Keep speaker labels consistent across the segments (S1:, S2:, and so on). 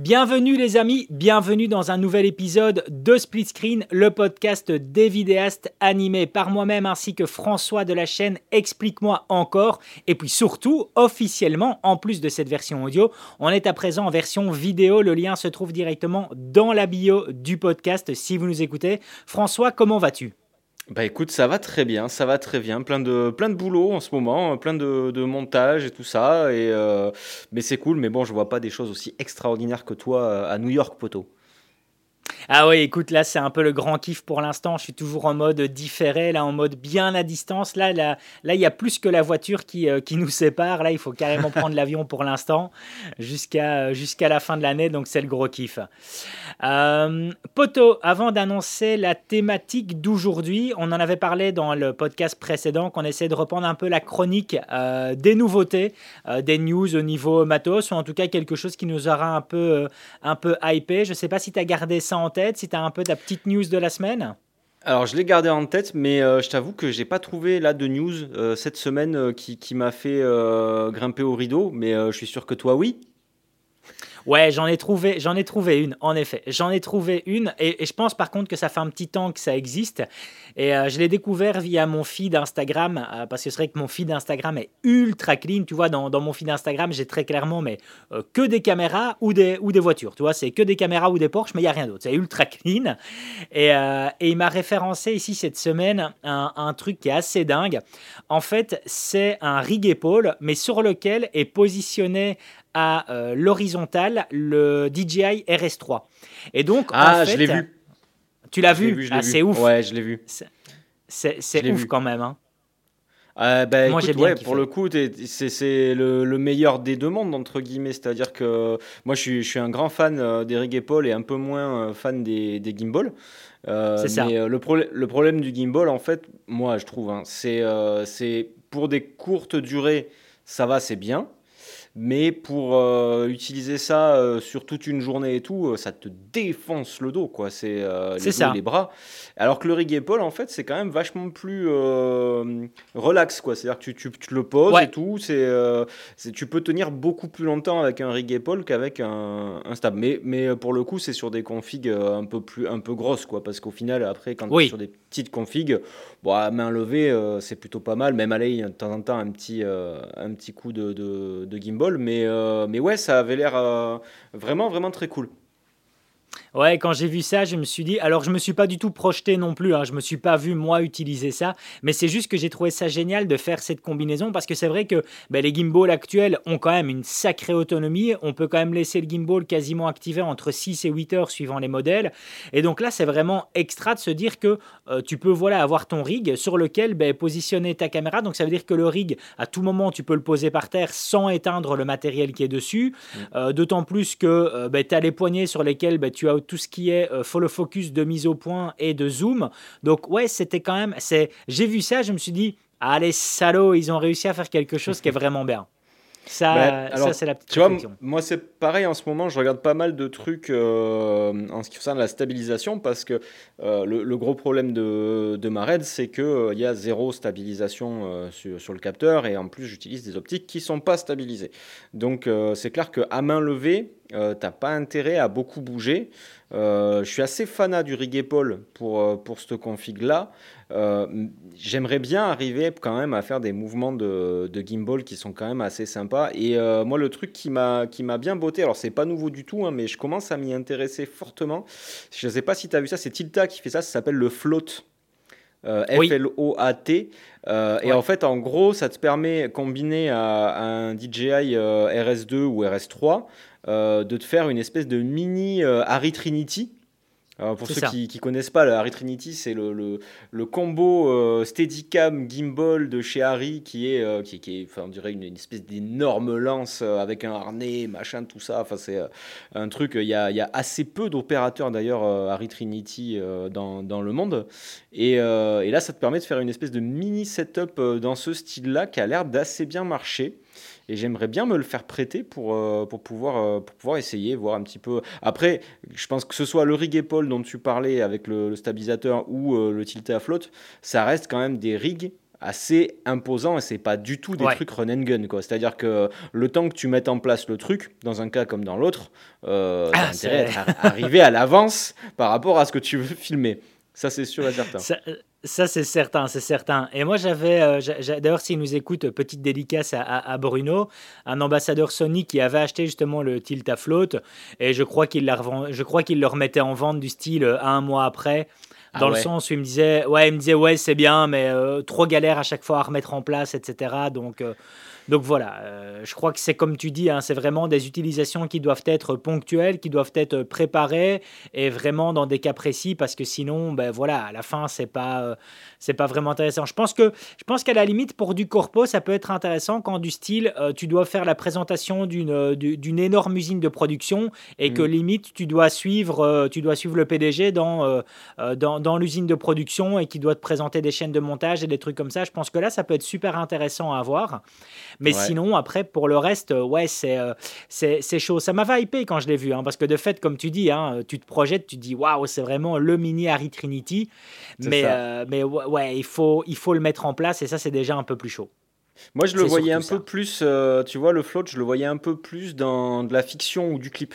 S1: Bienvenue les amis, bienvenue dans un nouvel épisode de Split Screen, le podcast des vidéastes animés par moi-même ainsi que François de la chaîne Explique-moi encore. Et puis surtout, officiellement, en plus de cette version audio, on est à présent en version vidéo. Le lien se trouve directement dans la bio du podcast si vous nous écoutez. François, comment vas-tu?
S2: Bah écoute, ça va très bien, ça va très bien, plein de, plein de boulot en ce moment, plein de, de montage et tout ça, et, euh, mais c'est cool, mais bon, je vois pas des choses aussi extraordinaires que toi à New York, poteau.
S1: Ah oui, écoute, là, c'est un peu le grand kiff pour l'instant. Je suis toujours en mode différé, là, en mode bien à distance. Là, là, là, il y a plus que la voiture qui, euh, qui nous sépare. Là, il faut carrément prendre l'avion pour l'instant jusqu'à euh, la fin de l'année. Donc, c'est le gros kiff. Euh, Poto, avant d'annoncer la thématique d'aujourd'hui, on en avait parlé dans le podcast précédent qu'on essaie de reprendre un peu la chronique des nouveautés, des news au niveau matos, ou en tout cas quelque chose qui nous aura un peu, un peu hypé. Je ne sais pas si tu as gardé ça en tête, si tu as un peu ta petite news de la semaine?
S2: Alors je l'ai gardé en tête, mais euh, je t'avoue que j'ai pas trouvé là de news euh, cette semaine euh, qui, qui m'a fait grimper au rideau, mais je suis sûr que toi oui.
S1: Ouais, j'en ai trouvé, j'en ai trouvé une, en effet. J'en ai trouvé une, et, je pense par contre que ça fait un petit temps que ça existe. Et euh, je l'ai découvert via mon feed Instagram, euh, parce que c'est vrai que mon feed Instagram est ultra clean. Tu vois, dans, dans mon feed Instagram, j'ai très clairement mais euh, que des caméras ou des, ou des voitures. Tu vois, c'est que des caméras ou des Porsche, mais il y a rien d'autre. C'est ultra clean. Et, et il m'a référencé ici cette semaine un, un, truc qui est assez dingue. En fait, c'est un rig épaule, mais sur lequel est positionné à euh, l'horizontale le DJI RS3. Et donc,
S2: ah, je l'ai vu.
S1: Tu l'as vu, ah, C'est ouf.
S2: Ouais, je l'ai vu.
S1: C'est ouf quand même. Hein.
S2: Euh, bah, moi, écoute, ouais, pour le coup, c'est le, le, meilleur des deux mondes, entre guillemets. C'est-à-dire que moi, je suis, je suis, un grand fan euh, des rig et un peu moins fan des, des gimbals. c'est ça. Mais le, le, problème du gimbal, en fait, moi, je trouve, hein, c'est pour des courtes durées, ça va, c'est bien. Mais pour euh, utiliser ça euh, sur toute une journée et tout, euh, ça te défonce le dos, quoi. C'est les, ça. les bras. Alors que le rig épaule, en fait, c'est quand même vachement plus relax, quoi. C'est-à-dire que tu, tu, tu, le poses et tout. C'est, tu peux tenir beaucoup plus longtemps avec un rig épaule qu'avec un, un stab. Mais, mais pour le coup, c'est sur des configs un peu plus, un peu grosses, quoi. Parce qu'au final, après, quand tu es sur des petites configs, bon, à main levée, c'est plutôt pas mal. Même aller de temps en temps un petit, un petit coup de, de, de gimbal mais, euh, mais ouais, ça avait l'air euh, vraiment, vraiment très cool.
S1: Ouais, quand j'ai vu ça, je me suis dit. Alors, je me suis pas du tout projeté non plus. Hein, je me suis pas vu moi utiliser ça, mais c'est juste que j'ai trouvé ça génial de faire cette combinaison parce que c'est vrai que ben, les gimbals actuels ont quand même une sacrée autonomie. On peut quand même laisser le gimbal quasiment activé entre 6 et 8 heures suivant les modèles. Et donc là, c'est vraiment extra de se dire que euh, tu peux voilà avoir ton rig sur lequel ben, positionner ta caméra. Donc ça veut dire que le rig, à tout moment, tu peux le poser par terre sans éteindre le matériel qui est dessus. Mmh. Euh, d'autant plus que euh, ben, tu as les poignées sur lesquelles tu as tout ce qui est euh, follow focus de mise au point et de zoom. Donc ouais, c'était quand même, c'est, j'ai vu ça, je me suis dit, allez salauds, ils ont réussi à faire quelque chose qui est vraiment bien. Ça,
S2: bah, ça c'est la petite tu vois, moi c'est pareil en ce moment, je regarde pas mal de trucs euh, en ce qui concerne la stabilisation parce que euh, le, gros problème de, de ma RED c'est qu'il il y a zéro stabilisation sur, sur, le capteur et en plus j'utilise des optiques qui sont pas stabilisées. Donc c'est clair qu'à main levée, t'as pas intérêt à beaucoup bouger. Euh, je suis assez fanat du rig épaule pour, euh, pour cette config-là. Euh, j'aimerais bien arriver quand même à faire des mouvements de, de, gimbal qui sont quand même assez sympas. Et moi, le truc qui m'a bien botté, alors c'est pas nouveau du tout, hein, mais je commence à m'y intéresser fortement. Je ne sais pas si tu as vu ça, c'est Tilta qui fait ça, ça s'appelle le float. F-L-O-A-T. Et en fait, en gros, ça te permet, combiné à, un DJI RS2 ou RS3, euh, de te faire une espèce de mini euh, Harry Trinity. pour ceux qui ne connaissent pas, le Harry Trinity, c'est le, le, combo euh, Steadicam Gimbal de chez Harry qui est, qui, qui, est enfin, on dirait une, espèce d'énorme lance avec un harnais, machin, tout ça. Enfin, c'est un truc, il y a, y a, assez peu d'opérateurs d'ailleurs Harry Trinity dans, dans, le monde. Et, et, là, ça te permet de faire une espèce de mini setup dans ce style-là qui a l'air d'assez bien marcher et j'aimerais bien me le faire prêter pour, euh, pour, pouvoir, euh, pour pouvoir essayer, voir un petit peu. Après, je pense que ce soit le rig épaule dont tu parlais avec le, stabilisateur ou euh, le tilté à flotte, ça reste quand même des rigs assez imposants et c'est pas du tout des trucs run and gun. Quoi. C'est-à-dire que le temps que tu mettes en place le truc, dans un cas comme dans l'autre, ah, intérêt à arriver à l'avance par rapport à ce que tu veux filmer. Ça, c'est sûr et certain.
S1: Ça, c'est certain, c'est certain. Et moi, j'avais, euh, d'ailleurs, s'il nous écoute, petite dédicace à, Bruno, un ambassadeur Sony qui avait acheté justement le Tilt à flotte, et je crois qu'il je crois qu'il le remettait en vente du style euh, un mois après. Ah dans le sens où il me disait ouais il me disait ouais c'est bien mais euh, trop galère à chaque fois à remettre en place etc donc donc voilà, euh, je crois que c'est comme tu dis, hein, c'est vraiment des utilisations qui doivent être ponctuelles, qui doivent être préparées et vraiment dans des cas précis parce que sinon, ben voilà, à la fin, c'est pas, euh, c'est pas vraiment intéressant. Je pense que, je pense qu'à la limite pour du corpo, ça peut être intéressant quand du style, euh, tu dois faire la présentation d'une, d'une énorme usine de production et que mm. limite tu dois suivre, tu dois suivre le PDG dans, dans, dans l'usine de production et qui doit te présenter des chaînes de montage et des trucs comme ça. Je pense que là, ça peut être super intéressant à voir. Mais sinon, après, pour le reste, euh, ouais, euh, c'est c'est chaud. Ça m'a hypé quand je l'ai vu, hein, parce que de fait, comme tu dis, hein, tu te projettes, tu te dis, waouh, c'est vraiment le mini Harry Trinity. Mais, euh, mais ouais, il faut, il faut le mettre en place, et ça, c'est déjà un peu plus chaud.
S2: Moi, je le voyais un peu plus, tu vois, le float, je le voyais un peu plus dans de la fiction ou du clip.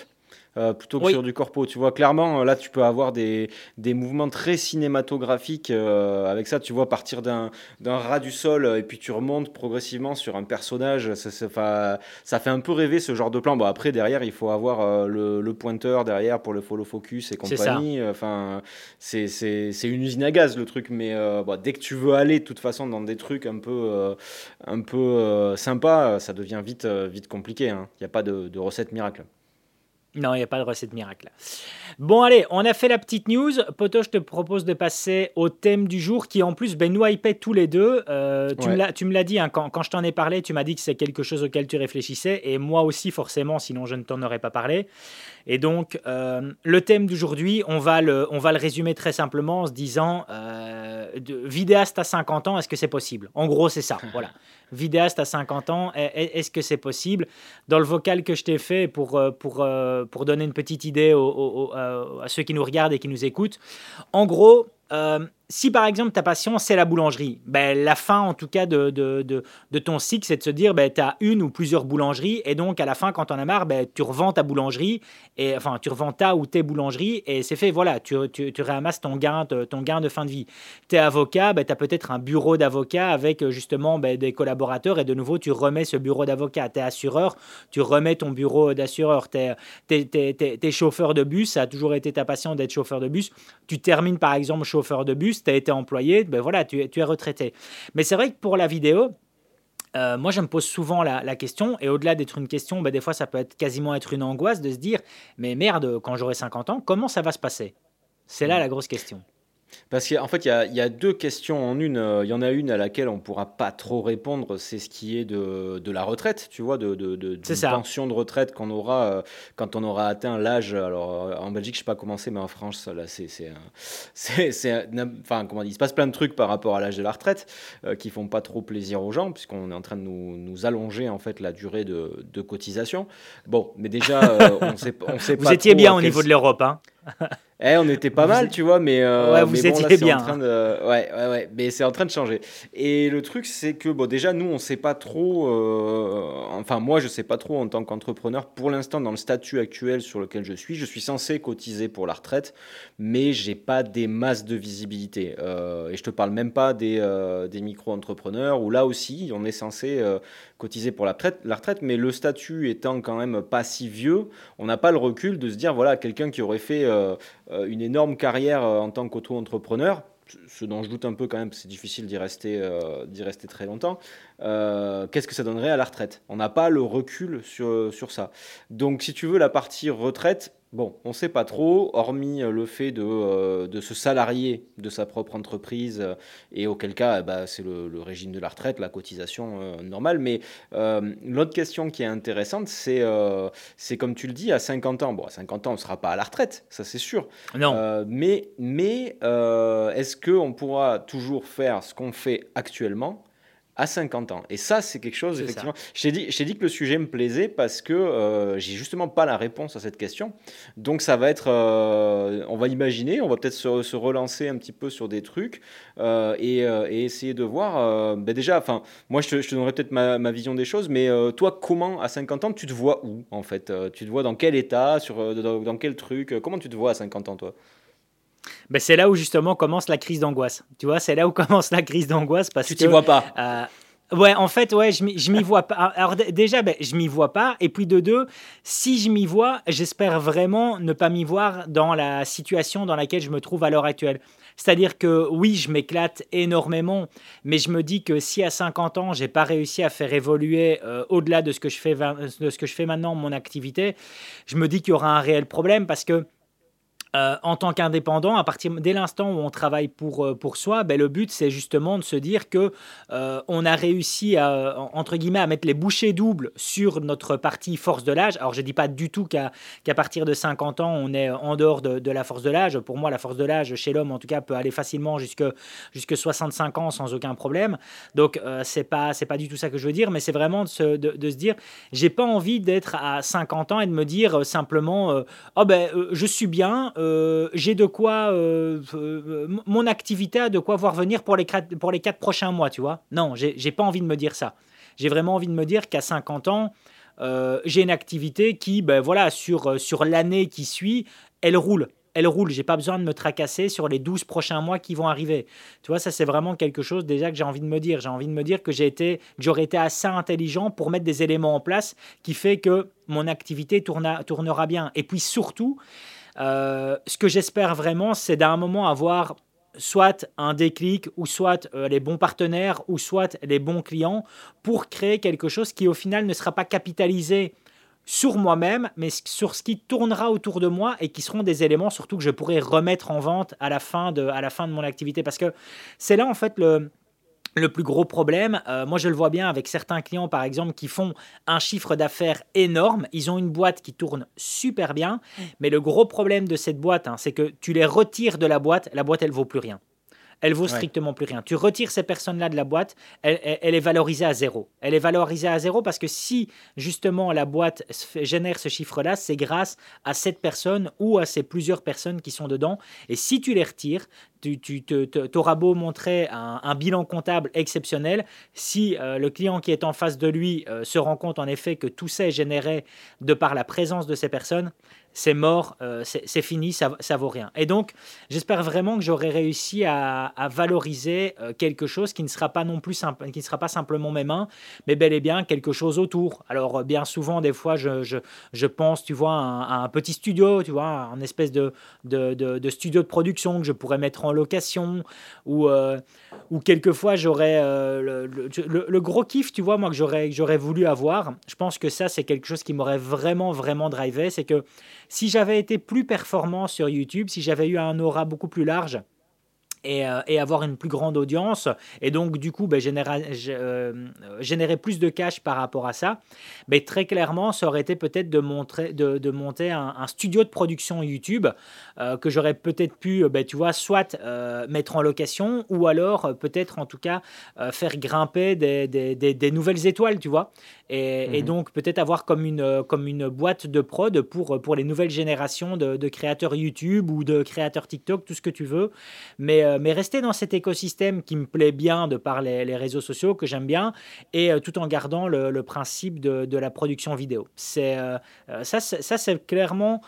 S2: Euh, plutôt que sur du corpo. Tu vois, clairement, là, tu peux avoir des, des mouvements très cinématographiques. Euh, avec ça, tu vois, partir d'un ras du sol et puis tu remontes progressivement sur un personnage. Ça, ça, ça, fait un peu rêver ce genre de plan. Bon, après, derrière, il faut avoir euh, le, le, pointeur derrière pour le follow focus et compagnie. Enfin, c'est une usine à gaz le truc. Mais bon, dès que tu veux aller, de toute façon, dans des trucs un peu, un peu sympas, ça devient vite, vite compliqué. Hein. Il n'y a pas de, de recette miracle.
S1: Non, il n'y a pas de recette miracle. Bon, allez, on a fait la petite news. Poto, je te propose de passer au thème du jour qui, en plus, ben, nous hypait tous les deux. Euh, tu me l'as dit, hein, quand, quand, je t'en ai parlé, tu m'as dit que c'est quelque chose auquel tu réfléchissais. Et moi aussi, forcément, sinon je ne t'en aurais pas parlé. Et donc, euh, le thème d'aujourd'hui, on, va le, on va le résumer très simplement en se disant euh, de, vidéaste à 50 ans, est-ce que c'est possible? En gros, c'est ça. voilà. Vidéaste à 50 ans, est-ce que c'est possible? Dans le vocal que je t'ai fait pour, euh, pour, euh, pour donner une petite idée à ceux qui nous regardent et qui nous écoutent, en gros, si par exemple ta passion c'est la boulangerie, ben, la fin en tout cas de, de, de, ton cycle c'est de se dire ben, tu as une ou plusieurs boulangeries et donc à la fin quand on as marre ben, tu revends ta boulangerie et enfin tu revends ta ou tes boulangeries et c'est fait voilà tu, tu, tu, ramasses ton gain, ton gain de fin de vie. Tu es avocat, ben, tu as peut-être un bureau d'avocat avec euh, justement ben, des collaborateurs et de nouveau tu remets ce bureau d'avocat. Tu es assureur, tu remets ton bureau d'assureur. Tu es, chauffeur de bus, ça a toujours été ta passion d'être chauffeur de bus. Tu termines par exemple chauffeur de bus tu as été employé, ben voilà, tu, tu es retraité. Mais c'est vrai que pour la vidéo, euh, moi, je me pose souvent la, question, et au-delà d'être une question, ben, des fois, ça peut être quasiment être une angoisse de se dire, mais merde, quand j'aurai 50 ans, comment ça va se passer? C'est là mm. la grosse question.
S2: Parce qu'en fait, il y, a, deux questions en une. Il y en a une à laquelle on ne pourra pas trop répondre, c'est ce qui est de, de, la retraite, tu vois, de, de, de pension de retraite qu'on aura euh, quand on aura atteint l'âge. Alors, euh, en Belgique, je ne sais pas comment c'est, mais en France, là, c'est. enfin, comment dire, il se passe plein de trucs par rapport à l'âge de la retraite euh, qui font pas trop plaisir aux gens, puisqu'on est en train de nous, nous, allonger, en fait, la durée de, cotisation. Bon, mais déjà, on ne sait, sait
S1: Vous étiez bien au niveau de l'Europe, hein
S2: eh, on était pas mal, tu vois, mais,
S1: euh, ouais, vous étiez bien.
S2: En train de, ouais, ouais, ouais, mais c'est en train de changer. Et le truc, c'est que bon, déjà, nous, on sait pas trop. Euh, enfin, moi, je sais pas trop en tant qu'entrepreneur. Pour l'instant, dans le statut actuel sur lequel je suis, je suis censé cotiser pour la retraite, mais j'ai pas des masses de visibilité. Euh, et je te parle même pas des, des micro-entrepreneurs où là aussi, on est censé cotiser pour la retraite, mais le statut étant quand même pas si vieux, on n'a pas le recul de se dire voilà quelqu'un qui aurait fait euh, euh, une énorme carrière euh, en tant qu'auto-entrepreneur, ce dont je doute un peu quand même, c'est difficile d'y rester, rester très longtemps. Qu'est-ce que ça donnerait à la retraite? On n'a pas le recul sur, sur ça. Donc, si tu veux, la partie retraite, Bon, on ne sait pas trop, hormis euh, le fait de, euh, de, se salarier de sa propre entreprise, euh, et auquel cas, bah, c'est le, régime de la retraite, la cotisation normale. Mais l'autre question qui est intéressante, c'est, c'est comme tu le dis, à 50 ans, bon, à 50 ans, on ne sera pas à la retraite, ça c'est sûr.
S1: Non.
S2: mais mais est-ce qu'on pourra toujours faire ce qu'on fait actuellement à 50 ans. Et ça, c'est quelque chose, effectivement. Je t'ai dit, dit, que le sujet me plaisait parce que euh, j'ai justement pas la réponse à cette question. Donc, ça va être. Euh, on va imaginer, on va peut-être se, relancer un petit peu sur des trucs euh, et, essayer de voir. Ben déjà, enfin, moi, je te, donnerai peut-être ma, ma, vision des choses, mais toi, comment, à 50 ans, tu te vois où, en fait? Tu te vois dans quel état sur, dans, dans quel truc? Comment tu te vois à 50 ans, toi?
S1: Ben c'est là où justement commence la crise d'angoisse. Tu vois, c'est là où commence la crise d'angoisse parce
S2: tu
S1: que. Tu
S2: vois pas.
S1: Euh, ouais, en fait, ouais, je m'y vois pas. Alors déjà, ben, je m'y vois pas. Et puis de deux, si je m'y vois, j'espère vraiment ne pas m'y voir dans la situation dans laquelle je me trouve à l'heure actuelle. C'est-à-dire que oui, je m'éclate énormément, mais je me dis que si à 50 ans, j'ai pas réussi à faire évoluer euh, au-delà de ce que je fais de ce que je fais maintenant mon activité, je me dis qu'il y aura un réel problème parce que euh, en tant qu'indépendant, à partir dès l'instant où on travaille pour, euh, pour soi, ben, le but c'est justement de se dire que euh, on a réussi à, entre guillemets à mettre les bouchées doubles sur notre partie force de l'âge. Alors je dis pas du tout qu'à partir de 50 ans on est en dehors de, la force de l'âge. Pour moi la force de l'âge chez l'homme en tout cas peut aller facilement jusque, jusque 65 ans sans aucun problème. Donc c'est pas c'est pas du tout ça que je veux dire, mais c'est vraiment de se, de, se dire j'ai pas envie d'être à 50 ans et de me dire simplement oh ben je suis bien j'ai de quoi, euh, euh, mon activité a de quoi voir venir pour les, pour quatre prochains mois, tu vois. Non, j'ai pas envie de me dire ça. J'ai vraiment envie de me dire qu'à 50 ans, j'ai une activité qui, ben voilà, sur, sur l'année qui suit, elle roule elle roule. J'ai pas besoin de me tracasser sur les 12 prochains mois qui vont arriver. Tu vois, ça c'est vraiment quelque chose déjà que j'ai envie de me dire. J'ai envie de me dire que j'ai été, j'aurais été assez intelligent pour mettre des éléments en place qui fait que mon activité tournera bien. Et puis surtout, euh, ce que j'espère vraiment, c'est d'un moment avoir soit un déclic, ou soit euh, les bons partenaires, ou soit les bons clients, pour créer quelque chose qui au final ne sera pas capitalisé sur moi-même, mais sur ce qui tournera autour de moi et qui seront des éléments surtout que je pourrai remettre en vente à la fin de, à la fin de mon activité. Parce que c'est là en fait le, le plus gros problème, euh, moi je le vois bien avec certains clients par exemple qui font un chiffre d'affaires énorme, ils ont une boîte qui tourne super bien, mais le gros problème de cette boîte, hein, c'est que tu les retires de la boîte, la boîte elle vaut plus rien elle vaut strictement plus rien. Tu retires ces personnes-là de la boîte, elle, est valorisée à zéro. Elle est valorisée à zéro parce que si justement la boîte génère ce chiffre-là, c'est grâce à cette personne ou à ces plusieurs personnes qui sont dedans. Et si tu les retires, tu, tu auras beau montrer un, bilan comptable exceptionnel, si euh, le client qui est en face de lui euh, se rend compte en effet que tout ça est généré de par la présence de ces personnes, c'est mort, euh, c'est fini, ça, ça vaut rien. Et donc, j'espère vraiment que j'aurai réussi à, valoriser euh, quelque chose qui ne sera pas non plus qui ne sera pas simplement mes mains, mais bel et bien quelque chose autour. Alors, euh, bien souvent, des fois, je, je, pense, tu vois, à un, petit studio, tu vois, un espèce de, de, de, studio de production que je pourrais mettre en location, ou, ou quelquefois, j'aurais le, le, gros kiff, tu vois, moi, que j'aurais voulu avoir. Je pense que ça, c'est quelque chose qui m'aurait vraiment, vraiment drivé, c'est que si j'avais été plus performant sur YouTube, si j'avais eu un aura beaucoup plus large, euh, et, avoir une plus grande audience. Et donc du coup ben, générer, euh, générer, plus de cash par rapport à ça, mais très clairement ça aurait été peut-être de, montrer, de, monter un, studio de production YouTube euh, que j'aurais peut-être pu, ben, tu vois, soit mettre en location ou alors peut-être en tout cas faire grimper des, des, des, nouvelles étoiles, tu vois, et, mhm. donc peut-être avoir comme une, comme une boîte de prod pour, pour les nouvelles générations de, de créateurs YouTube ou de créateurs TikTok, tout ce que tu veux, mais euh, mais rester dans cet écosystème qui me plaît bien de par les, réseaux sociaux, que j'aime bien, et euh, tout en gardant le, principe de, la production vidéo. C'est euh, ça, ça c'est clairement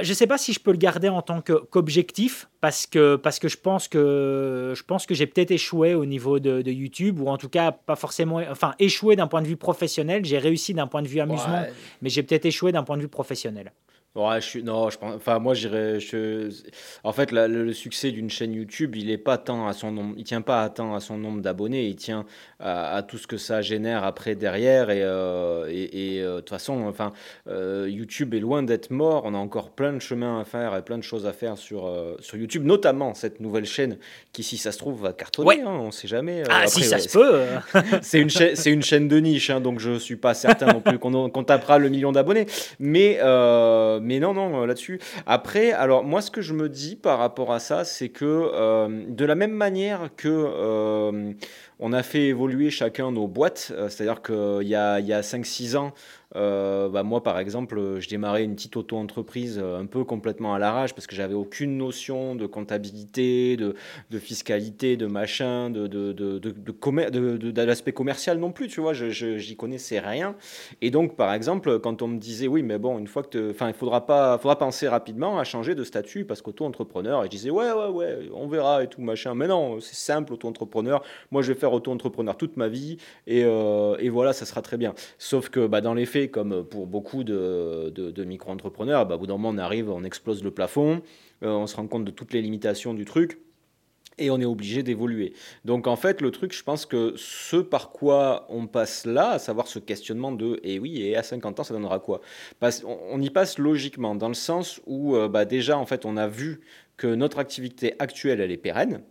S1: je ne sais pas si je peux le garder en tant qu'objectif parce que, parce que je pense que, je pense que j'ai peut-être échoué au niveau de, YouTube ou en tout cas pas forcément, enfin échoué d'un point de vue professionnel. J'ai réussi d'un point de vue amusement, mais j'ai peut-être échoué d'un point de vue professionnel.
S2: Ouais, je suis, non, je pense, enfin, moi, j'irais, je, en fait, le, succès d'une chaîne YouTube, il est pas tant à son nombre, il tient pas à tant à son nombre d'abonnés, il tient à, tout ce que ça génère après derrière et, euh, et, euh, de toute façon, enfin, euh, YouTube est loin d'être mort, on a encore plein de chemins à faire et plein de choses à faire sur, sur YouTube, notamment cette nouvelle chaîne qui, si ça se trouve, va cartonner, hein, on sait jamais.
S1: ah, si ça se peut.
S2: c'est une chaîne, c'est une chaîne de niche, hein, donc je suis pas certain non plus qu'on, qu'on tapera le million d'abonnés, mais mais non, non, euh, là-dessus. Après, alors moi, ce que je me dis par rapport à ça, c'est que euh, de la même manière que euh, on a fait évoluer chacun nos boîtes. C'est-à-dire qu'il y a, y a 5-6 ans, euh, bah moi, par exemple, je démarrais une petite auto-entreprise euh, un peu complètement à l'arrache parce que j'avais aucune notion de comptabilité, de, fiscalité, de machin, de, de, l'aspect commercial non plus, tu vois, je, j'y connaissais rien. Et donc, par exemple, quand on me disait, oui, mais bon, une fois que, enfin, il faudra pas, faudra penser rapidement à changer de statut parce qu'auto-entrepreneur, et je disais, ouais, ouais, ouais, on verra et tout, machin. Mais non, c'est simple, auto-entrepreneur. Moi, je vais faire auto-entrepreneur toute ma vie et, euh, et voilà, ça sera très bien. Sauf que, bah, dans les faits, comme pour beaucoup de, micro-entrepreneurs, bah, au bout d'un moment, on arrive, on explose le plafond, euh, on se rend compte de toutes les limitations du truc et on est obligé d'évoluer. Donc en fait, le truc, je pense que ce par quoi on passe là, à savoir ce questionnement de et eh oui, et à 50 ans, ça donnera quoi? On, y passe logiquement, dans le sens où euh, bah, déjà, en fait, on a vu que notre activité actuelle, elle est pérenne.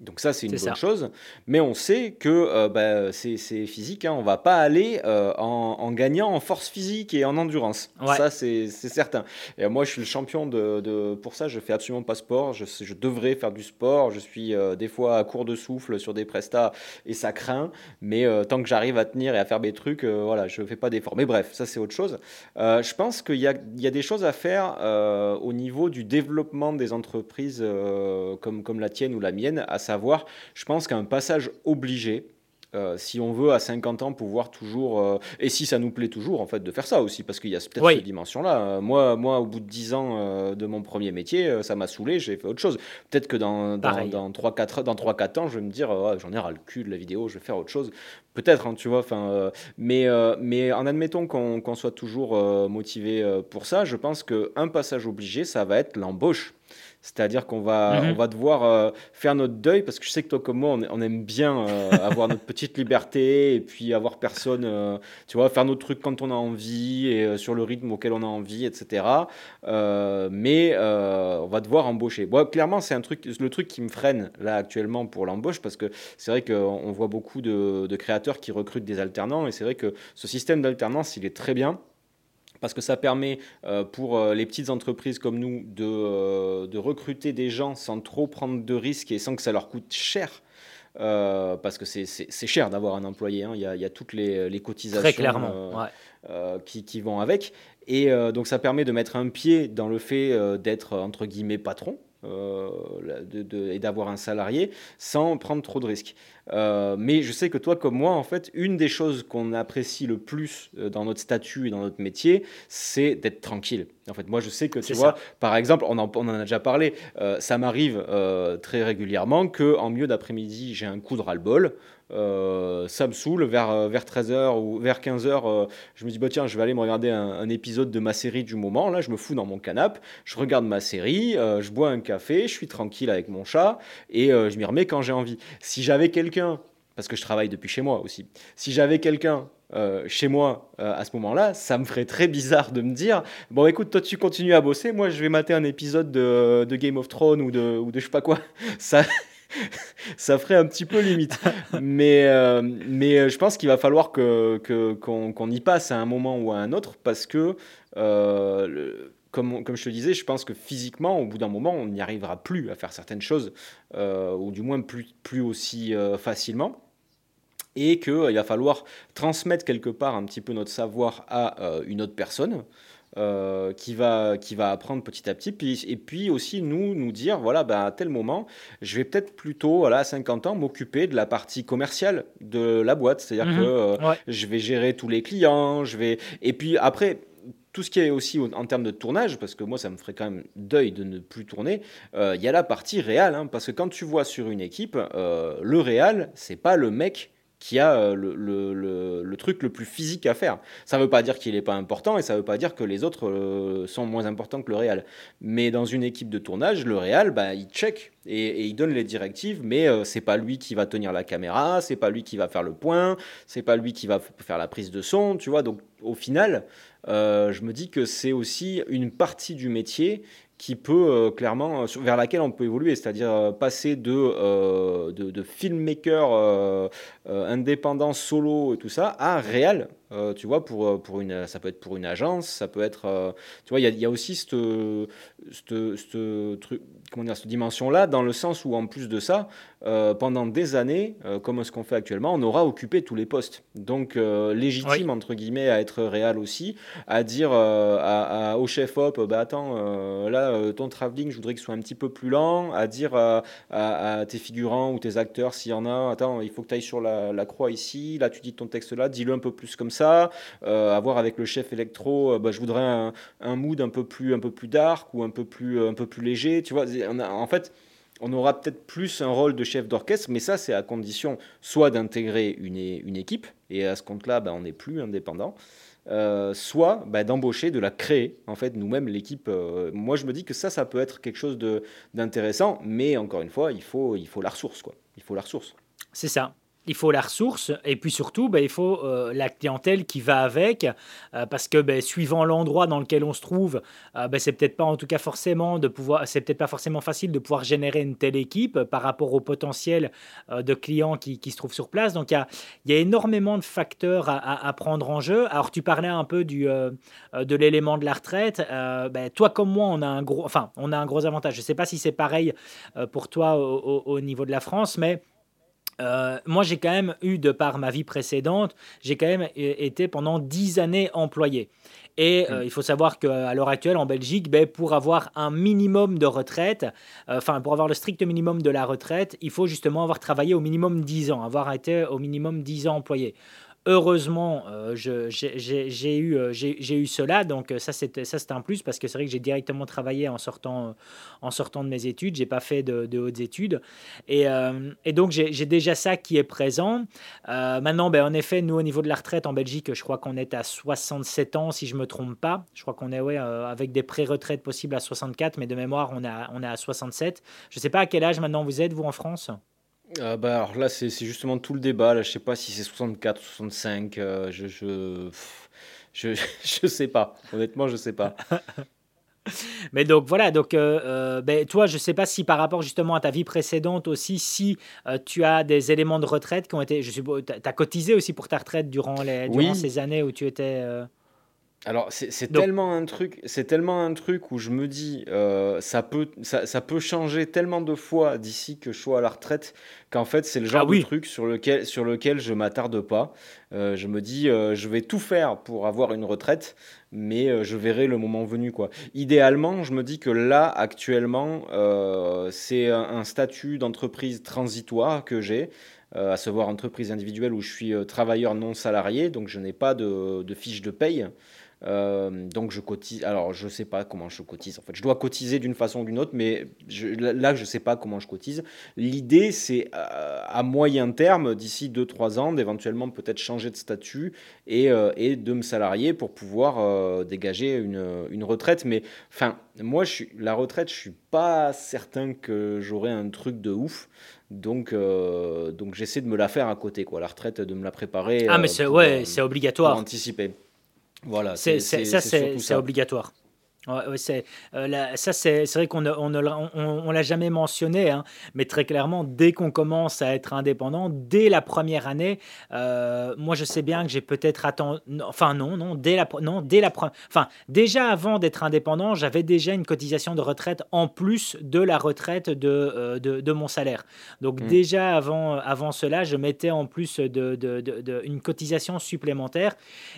S2: Donc ça, c'est une bonne chose. Mais on sait que euh, bah, c'est physique. Hein. On va pas aller euh, en, gagnant en force physique et en endurance. Ça, c'est certain. Et moi, je suis le champion de, Pour ça, je fais absolument pas sport. Je, je devrais faire du sport. Je suis euh, des fois à court de souffle sur des prestats et ça craint. Mais tant que j'arrive à tenir et à faire mes trucs, voilà, je fais pas d'efforts. Mais bref, ça, c'est autre chose. je pense qu'il y, y a, des choses à faire au niveau du développement des entreprises comme, comme la tienne ou la mienne, à savoir, je pense qu'un passage obligé, euh, si on veut à 50 ans pouvoir toujours euh, et si ça nous plaît toujours en fait de faire ça aussi parce qu'il y a peut-être cette dimension là euh, moi moi au bout de 10 ans de mon premier métier ça m'a saoulé j'ai fait autre chose. Peut-être que dans, dans, 3 4 dans 3 4 ans je vais me dire j'en ai ras le cul de la vidéo je vais faire autre chose. Peut-être hein, tu vois enfin mais mais en admettant qu'on soit toujours motivé pour ça je pense que un passage obligé ça va être l'embauche c'est-à-dire qu'on va, mhm. on va devoir euh, faire notre deuil parce que je sais que toi comme moi, on, aime bien euh, avoir notre petite liberté et puis avoir personne, euh, tu vois, faire notre truc quand on a envie et sur le rythme auquel on a envie, etc. mais on va devoir embaucher. Bon, clairement, c'est un truc, le truc qui me freine là actuellement pour l'embauche parce que c'est vrai qu'on voit beaucoup de, de créateurs qui recrutent des alternants et c'est vrai que ce système d'alternance, il est très bien parce que ça permet euh, pour euh, les petites entreprises comme nous de, euh, de, recruter des gens sans trop prendre de risques et sans que ça leur coûte cher. parce que c'est cher d'avoir un employé, hein. il, y a, il, y a, toutes les, les cotisations Très clairement, qui, qui, vont avec. Et donc ça permet de mettre un pied dans le fait d'être entre guillemets patron, euh, de, et d'avoir un salarié sans prendre trop de risques. Euh, mais je sais que toi, comme moi, en fait, une des choses qu'on apprécie le plus euh, dans notre statut et dans notre métier, c'est d'être tranquille. En fait, moi, je sais que tu vois, par exemple, on en, on en, a déjà parlé, ça m'arrive très régulièrement que en milieu d'après-midi, j'ai un coup de ras-le-bol. Euh, ça me saoule. Vers, euh, vers 13h ou vers 15h, euh, je me dis, bah, tiens, je vais aller me regarder un, épisode de ma série du moment. Là, je me fous dans mon canapé, je regarde ma série, je bois un café, je suis tranquille avec mon chat et je m'y remets quand j'ai envie. Si j'avais quelqu'un, parce que je travaille depuis chez moi aussi, si j'avais quelqu'un chez moi à ce moment-là, ça me ferait très bizarre de me dire bon écoute toi tu continues à bosser, moi je vais mater un épisode de, de Game of Thrones ou de, ou de je sais pas quoi. Ça ça ferait un petit peu limite. mais, euh, mais euh, je pense qu'il va falloir que, qu'on, y passe à un moment ou à un autre parce que, euh, comme, comme je te disais, je pense que physiquement, au bout d'un moment, on n'y arrivera plus à faire certaines choses, ou du moins plus, plus aussi facilement et qu'il va falloir transmettre quelque part un petit peu notre savoir à une autre personne. Euh, qui, va, qui va apprendre petit à petit. Puis, et puis aussi, nous, nous dire, voilà, ben, à tel moment, je vais peut-être plutôt, voilà, à 50 ans, m'occuper de la partie commerciale de la boîte. C'est-à-dire mhm. que euh, je vais gérer tous les clients, je vais... Et puis après, tout ce qui est aussi en termes de tournage, parce que moi ça me ferait quand même deuil de ne plus tourner, euh, il y a la partie réelle, hein, parce que quand tu vois sur une équipe, le réel, c'est pas le mec qui a euh, le, le, truc le plus physique à faire. Ça ne veut pas dire qu'il n'est pas important et ça ne veut pas dire que les autres euh, sont moins importants que le Real. Mais dans une équipe de tournage, le Real, bah, il check et, il donne les directives, mais euh, c'est pas lui qui va tenir la caméra, c'est pas lui qui va faire le point, c'est pas lui qui va faire la prise de son, tu vois. Donc au final, je me dis que c'est aussi une partie du métier qui peut euh, clairement, euh, vers laquelle on peut évoluer, c'est-à-dire euh, passer de, de, filmmaker indépendant, solo et tout ça, à réel, tu vois, pour, pour une, ça peut être pour une agence, ça peut être, tu vois, il y a, y a, aussi cette, cette, cette, truc, comment dire, cette dimension-là, dans le sens où en plus de ça, euh, pendant des années, euh, comme ce qu'on fait actuellement, on aura occupé tous les postes. Donc euh, légitime, entre guillemets, à être réel aussi, à dire à, au chef op, bah attends, là, ton travelling, je voudrais qu'il soit un petit peu plus lent, à dire à, tes figurants ou tes acteurs, s'il y en a, attends, il faut que tu ailles sur la, croix ici, là tu dis ton texte là, dis-le un peu plus comme ça, à voir avec le chef électro, bah, je voudrais un, mood un peu plus, un peu plus dark ou un peu plus, un peu plus léger, tu vois, en fait on aura peut-être plus un rôle de chef d'orchestre, mais ça, c'est à condition soit d'intégrer une, une, équipe, et à ce compte-là, ben, on n'est plus indépendant, euh, soit ben, d'embaucher, de la créer, en fait, nous-mêmes, l'équipe. Euh, moi, je me dis que ça, ça peut être quelque chose d'intéressant, mais encore une fois, il faut, il faut la ressource, quoi. Il faut la ressource.
S1: C'est ça il faut la ressource et puis surtout, ben, il faut euh, la clientèle qui va avec, euh, parce que ben, suivant l'endroit dans lequel on se trouve, euh, ben, c'est peut-être pas en tout cas forcément de pouvoir, c'est peut-être pas forcément facile de pouvoir générer une telle équipe par rapport au potentiel de clients qui, qui, se trouvent sur place. Donc il y a, y a, énormément de facteurs à, prendre en jeu. Alors tu parlais un peu du, de l'élément de la retraite. Toi comme moi, on a un gros, enfin on a un gros avantage. Je sais pas si c'est pareil pour toi au niveau de la France, mais euh, moi, j'ai quand même eu, de par ma vie précédente, j'ai quand même été pendant dix années employé. Et euh, il faut savoir qu'à l'heure actuelle, en Belgique, ben, pour avoir un minimum de retraite, euh, enfin, pour avoir le strict minimum de la retraite, il faut justement avoir travaillé au minimum 10 ans, avoir été au minimum 10 ans employé. Heureusement, euh, j'ai eu, euh, cela, donc euh, ça c'est un plus parce que c'est vrai que j'ai directement travaillé en sortant, de mes études, j'ai pas fait de, hautes études, et, donc j'ai déjà ça qui est présent. maintenant, ben, en effet, nous au niveau de la retraite en Belgique, je crois qu'on est à 67 ans si je me trompe pas. Je crois qu'on est avec des pré-retraites possibles à 64, mais de mémoire on, a, on est à 67. Je sais pas à quel âge maintenant vous êtes vous en France?
S2: Ah bah alors là, c'est justement tout le débat. Là, je sais pas si c'est 64, 65. Euh, je, je, je, je sais pas. Honnêtement, je sais pas.
S1: Mais donc voilà, donc euh, euh, ben, toi, je sais pas si par rapport justement à ta vie précédente aussi, si tu as des éléments de retraite qui ont été, je suppose, tu as cotisé aussi pour ta retraite durant, les, durant ces années où tu étais.
S2: Alors c'est tellement un truc, c'est tellement un truc où je me dis euh, ça peut ça, ça, peut changer tellement de fois d'ici que je sois à la retraite qu'en fait c'est le genre ah de truc sur lequel sur lequel je m'attarde pas. Euh, je me dis euh, je vais tout faire pour avoir une retraite, mais je verrai le moment venu quoi. Idéalement, je me dis que là actuellement c'est un, un, statut d'entreprise transitoire que j'ai. à savoir entreprise individuelle où je suis travailleur non salarié, donc je n'ai pas de, de fiche de paye. Euh, donc je cotise. Alors je sais pas comment je cotise. En fait, je dois cotiser d'une façon ou d'une autre, mais là je sais pas comment je cotise. L'idée c'est euh, à moyen terme, d'ici 2-3 ans, d'éventuellement peut-être changer de statut et, euh, et, de me salarier pour pouvoir dégager une, une, retraite. Mais enfin, moi je suis la retraite, je suis pas certain que j'aurai un truc de ouf. Donc, donc j'essaie de me la faire à côté, quoi. La retraite, de me la préparer.
S1: Ah, mais c'est ouais, c'est obligatoire.
S2: Pour anticiper. Voilà,
S1: c'est ça, c'est obligatoire. Ouais, c'est, euh, ça, c'est, vrai qu'on ne on, on, l'a jamais mentionné, hein, mais très clairement, dès qu'on commence à être indépendant, dès la première année, euh, moi je sais bien que j'ai peut-être attendu. Enfin, non, non, dès la, non, dès la Enfin, déjà avant d'être indépendant, j'avais déjà une cotisation de retraite en plus de la retraite de, euh, de, de, mon salaire. Donc, mmh. déjà avant, avant cela, je mettais en plus de, de, une cotisation supplémentaire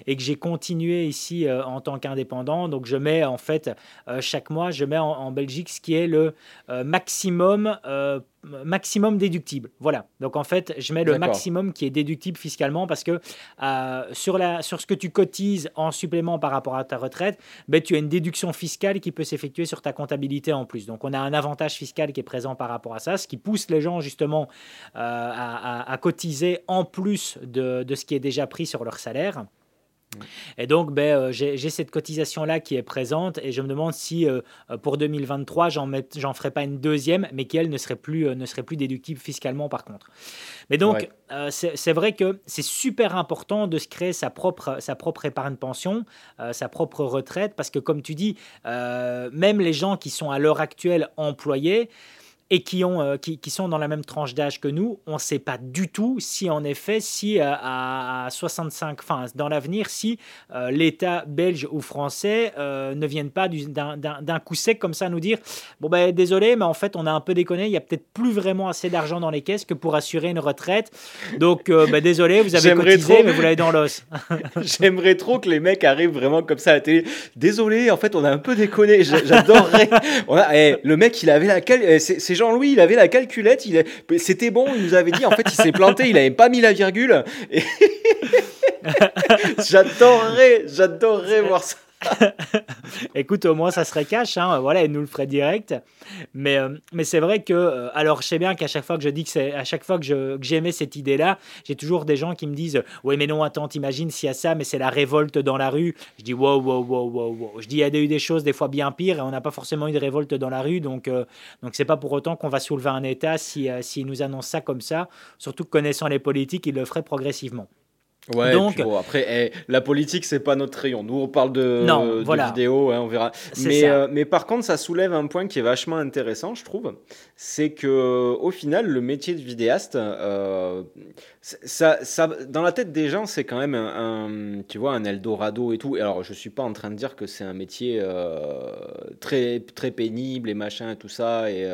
S1: et que j'ai continué ici en tant qu'indépendant. Donc, je mets en fait euh, chaque mois, je mets en, Belgique ce qui est le euh, maximum euh, maximum déductible. Voilà. Donc en fait, je mets le maximum qui est déductible fiscalement parce que sur, la, sur ce que tu cotises en supplément par rapport à ta retraite, ben, tu as une déduction fiscale qui peut s'effectuer sur ta comptabilité en plus. Donc on a un avantage fiscal qui est présent par rapport à ça, ce qui pousse les gens justement à, cotiser en plus de, de ce qui est déjà pris sur leur salaire. Et donc, ben, euh, j'ai cette cotisation-là qui est présente et je me demande si euh, euh, pour 2023, j'en ferai pas une deuxième, mais qu'elle ne, serait plus, ne serait plus déductible fiscalement par contre. Mais donc, c'est vrai que c'est super important de se créer sa propre, sa propre épargne pension, sa propre retraite, parce que comme tu dis, même les gens qui sont à l'heure actuelle employés, et qui, ont, euh, qui, qui, sont dans la même tranche d'âge que nous, on ne sait pas du tout si en effet, si euh, à, 65, enfin dans l'avenir, si euh, l'État belge ou français ne viennent pas d'un coup sec comme ça nous dire bon ben désolé, mais en fait on a un peu déconné, il y a peut-être plus vraiment assez d'argent dans les caisses que pour assurer une retraite. Donc ben, désolé, vous avez cotisé, mais vous l'avez dans l'os.
S2: J'aimerais trop que les mecs arrivent vraiment comme ça à la télé. Désolé, en fait on a un peu déconné. J'adorerais. Eh, le mec il avait la eh, c'est Jean-Louis, il avait la calculette, c'était bon, il nous avait dit, en fait, il s'est planté, il n'avait pas mis la virgule. j'adorerais, j'adorerais voir ça.
S1: Écoute, au moins ça serait cash, hein. voilà, il nous le ferait direct. Mais, euh, mais c'est vrai que, euh, alors je sais bien qu'à chaque fois que je dis que c'est, à chaque fois que, j'aimais cette idée-là, j'ai toujours des gens qui me disent, oui mais non, attends, t'imagines s'il y a ça, mais c'est la révolte dans la rue. Je dis, wow, wow, wow, wow, wow. Je dis, il y a eu des choses des fois bien pires et on n'a pas forcément eu de révolte dans la rue, donc euh, donc c'est pas pour autant qu'on va soulever un État si, s'il nous annonce ça comme ça. Surtout que connaissant les politiques, il le ferait progressivement.
S2: Ouais, Donc, après, eh, la politique, c'est pas notre rayon. Nous, on parle de, non, vidéo, hein, on verra. Mais, euh, mais par contre, ça soulève un point qui est vachement intéressant, je trouve. C'est que, au final, le métier de vidéaste, euh, ça, ça, dans la tête des gens, c'est quand même un, tu vois, un Eldorado et tout. Et alors, je suis pas en train de dire que c'est un métier euh, très, très pénible et machin et tout ça. Et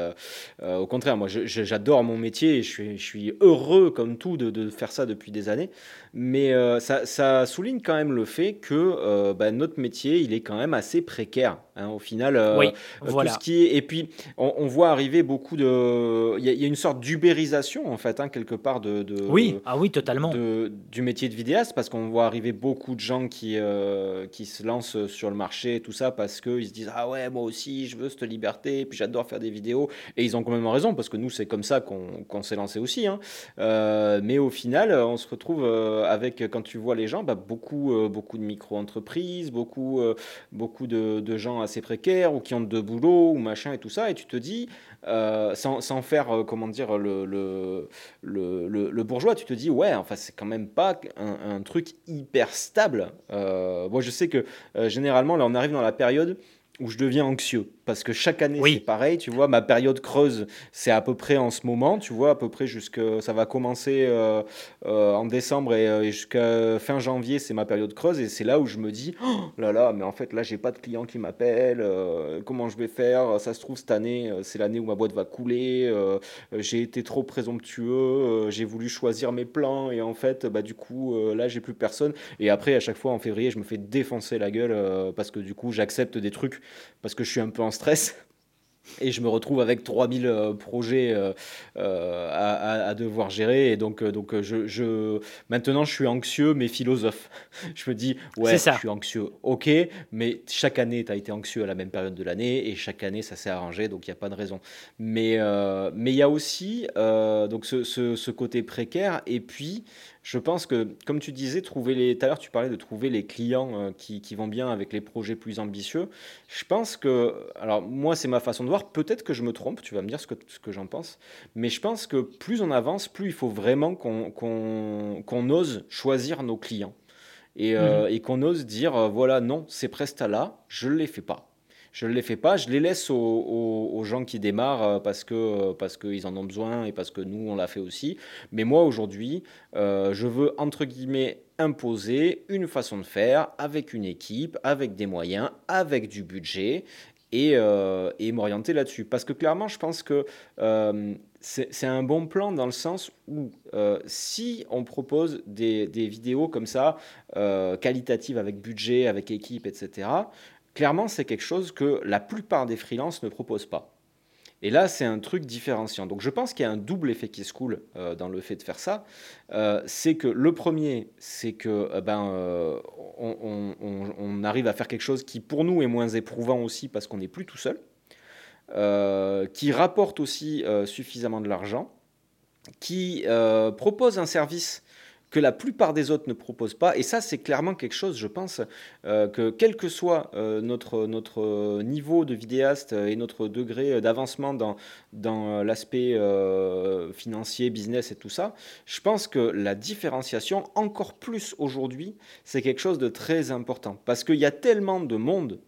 S2: au contraire, moi, j'adore mon métier et je suis, je suis heureux, comme tout, de, de faire ça depuis des années. Mais euh, ça, souligne quand même le fait que euh, bah, notre métier, il est quand même assez précaire. Hein, au final, euh, oui, voilà. ce qui est... Et puis, on, voit arriver beaucoup de... Il y, a une sorte d'ubérisation, en fait, hein, quelque part, de,
S1: Oui, ah oui, totalement.
S2: De, du métier de vidéaste, parce qu'on voit arriver beaucoup de gens qui, qui se lancent sur le marché et tout ça, parce qu'ils se disent, ah ouais, moi aussi, je veux cette liberté, puis j'adore faire des vidéos. Et ils ont quand même raison, parce que nous, c'est comme ça qu'on s'est lancé aussi. Hein. mais au final, on se retrouve avec, quand tu vois les gens, bah, beaucoup, euh, beaucoup de micro-entreprises, beaucoup, euh, beaucoup de, gens assez précaires ou qui ont deux boulots ou machin et tout ça, et tu te dis, euh, sans, faire, comment dire, le, le, le, bourgeois, tu te dis, ouais, enfin, c'est quand même pas un truc hyper stable. moi, je sais que généralement, là, on arrive dans la période où je deviens anxieux. Parce que chaque année c'est pareil, tu vois, ma période creuse c'est à peu près en ce moment, tu vois, à peu près jusque ça va commencer euh, euh, en décembre euh, et, jusqu'à fin janvier c'est ma période creuse. Et c'est là où je me dis oh là là, mais en fait là j'ai pas de clients qui m'appellent, comment je vais faire Ça se trouve cette année c'est l'année où ma boîte va couler, j'ai été trop présomptueux, j'ai voulu choisir mes plans et en fait bah du coup là j'ai plus personne. Et après à chaque fois en février je me fais défoncer la gueule parce que du coup j'accepte des trucs parce que je suis un peu en stress. Et je me retrouve avec 3000 euh, projets euh, euh, à, devoir gérer. Et donc donc je, je, maintenant je suis anxieux mais philosophe. Je me dis ouais je suis anxieux ok mais chaque année tu as été anxieux à la même période de l'année et chaque année ça s'est arrangé donc il n'y a pas de raison. Mais mais il y a aussi donc ce, ce, ce, côté précaire et puis je pense que, comme tu disais, trouver les. Tout à l'heure, tu parlais de trouver les clients euh, qui, qui, vont bien avec les projets plus ambitieux. Je pense que. Alors, moi, c'est ma façon de voir. Peut-être que je me trompe, tu vas me dire ce que, ce que j'en pense. Mais je pense que plus on avance, plus il faut vraiment qu'on ose choisir nos clients. Et, euh, mmh et qu'on ose dire euh, voilà, non, ces prestats-là, je ne les fais pas je ne les fais pas, je les laisse aux, gens qui démarrent euh, parce que euh, parce qu'ils en ont besoin et parce que nous on l'a fait aussi. Mais moi aujourd'hui, euh, je veux entre guillemets imposer une façon de faire avec une équipe, avec des moyens, avec du budget et, et m'orienter là-dessus. Parce que clairement, je pense que c'est un bon plan dans le sens où si on propose des, des vidéos comme ça, qualitatives avec budget, avec équipe, etc., clairement, c'est quelque chose que la plupart des freelances ne proposent pas. Et là, c'est un truc différenciant. Donc, je pense qu'il y a un double effet qui se coule euh, dans le fait de faire ça. Euh, c'est que le premier, c'est que euh, ben, on, arrive à faire quelque chose qui, pour nous, est moins éprouvant aussi parce qu'on n'est plus tout seul, qui rapporte aussi suffisamment de l'argent, qui propose un service que la plupart des autres ne proposent pas. Et ça, c'est clairement quelque chose, je pense, euh, que quel que soit euh, notre, notre niveau de vidéaste et notre degré d'avancement dans, dans l'aspect euh, financier, business et tout ça, je pense que la différenciation, encore plus aujourd'hui, c'est quelque chose de très important. Parce qu'il y a tellement de monde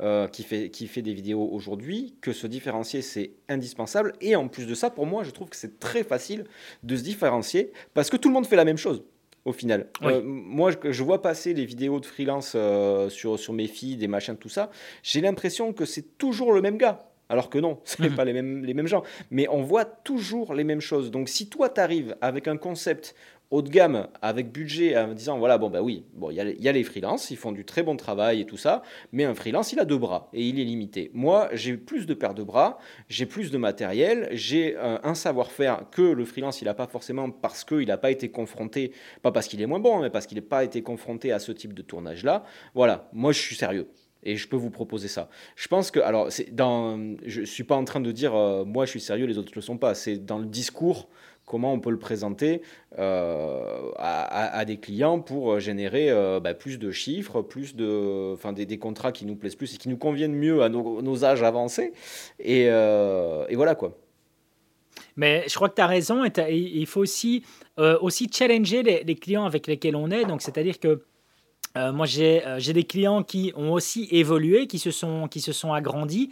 S2: euh, qui, fait, qui fait des vidéos aujourd'hui, que se différencier, c'est indispensable. Et en plus de ça, pour moi, je trouve que c'est très facile de se différencier parce que tout le monde fait la même chose au final. Euh, moi, je, vois passer les vidéos de freelance euh, sur, sur mes filles, des machins, tout ça. J'ai l'impression que c'est toujours le même gars. Alors que non, ce n'est mhm. pas les mêmes, les mêmes gens. Mais on voit toujours les mêmes choses. Donc si toi, tu arrives avec un concept haut de gamme, avec budget, en disant voilà, bon, bah oui, bon, il y, a les freelances, ils font du très bon travail et tout ça, mais un freelance, il a deux bras et il est limité. Moi, j'ai plus de paires de bras, j'ai plus de matériel, j'ai un, savoir-faire que le freelance, il n'a pas forcément parce qu'il n'a pas été confronté, pas parce qu'il est moins bon, mais parce qu'il n'a pas été confronté à ce type de tournage-là. Voilà, moi, je suis sérieux. Et je peux vous proposer ça. Je pense que, alors, c'est dans, je suis pas en train de dire, euh, moi je suis sérieux, les autres le sont pas. C'est dans le discours comment on peut le présenter euh, à, des clients pour générer euh, bah, plus de chiffres, plus de, des, contrats qui nous plaisent plus et qui nous conviennent mieux à nos, âges avancés. Et, euh, voilà quoi.
S1: Mais je crois que tu as raison il faut aussi, aussi challenger les, les, clients avec lesquels on est. Donc, c'est-à-dire que euh, moi, euh, j'ai des clients qui ont aussi évolué, qui se sont, qui se sont agrandis.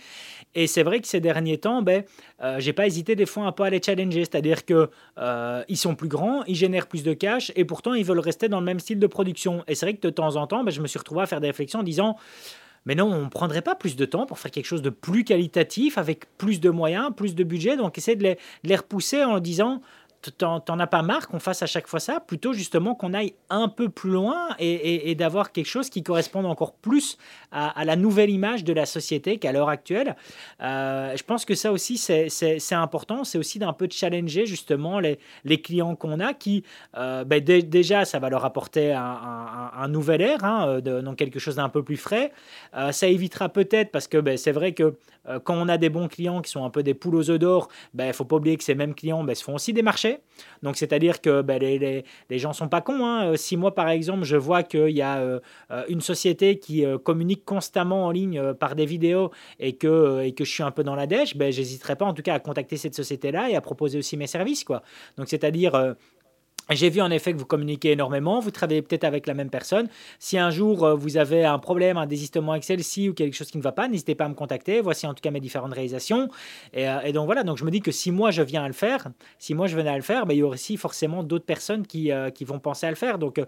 S1: Et c'est vrai que ces derniers temps, ben, euh, j'ai pas hésité des fois un peu à les challenger. C'est-à-dire qu'ils ils sont plus grands, ils génèrent plus de cash et pourtant ils veulent rester dans le même style de production. Et c'est vrai que de temps en temps, ben, je me suis retrouvé à faire des réflexions en disant mais non, on ne prendrait pas plus de temps pour faire quelque chose de plus qualitatif, avec plus de moyens, plus de budget. Donc, essayer de les repousser en disant t'en as pas marre qu'on fasse à chaque fois ça, plutôt justement qu'on aille un peu plus loin et, d'avoir quelque chose qui corresponde encore plus à, la nouvelle image de la société qu'à l'heure actuelle. Euh, je pense que ça aussi, c'est important. C'est aussi d'un peu de challenger justement les, clients qu'on a qui, euh, ben, déjà, ça va leur apporter un, nouvel air, hein, donc quelque chose d'un peu plus frais. Euh, ça évitera peut-être, parce que ben, c'est vrai que quand on a des bons clients qui sont un peu des poules aux œufs d'or, il ben, ne faut pas oublier que ces mêmes clients ben, se font aussi des marchés donc, c'est-à-dire que ben, les, les, les, gens sont pas cons. Hein. Euh, si moi, par exemple, je vois qu'il y a euh, euh, une société qui communique constamment en ligne par des vidéos et que, et que je suis un peu dans la dèche, ben, j'hésiterai pas en tout cas à contacter cette société-là et à proposer aussi mes services. Quoi. Donc, c'est-à-dire j'ai vu en effet que vous communiquez énormément, vous travaillez peut-être avec la même personne. Si un jour euh, vous avez un problème, un désistement Excel-ci ou quelque chose qui ne va pas, n'hésitez pas à me contacter. Voici en tout cas mes différentes réalisations. Et, euh, donc voilà, donc je me dis que si moi je viens à le faire, si moi je venais à le faire, ben, il y aurait aussi forcément d'autres personnes qui, euh, vont penser à le faire. Donc,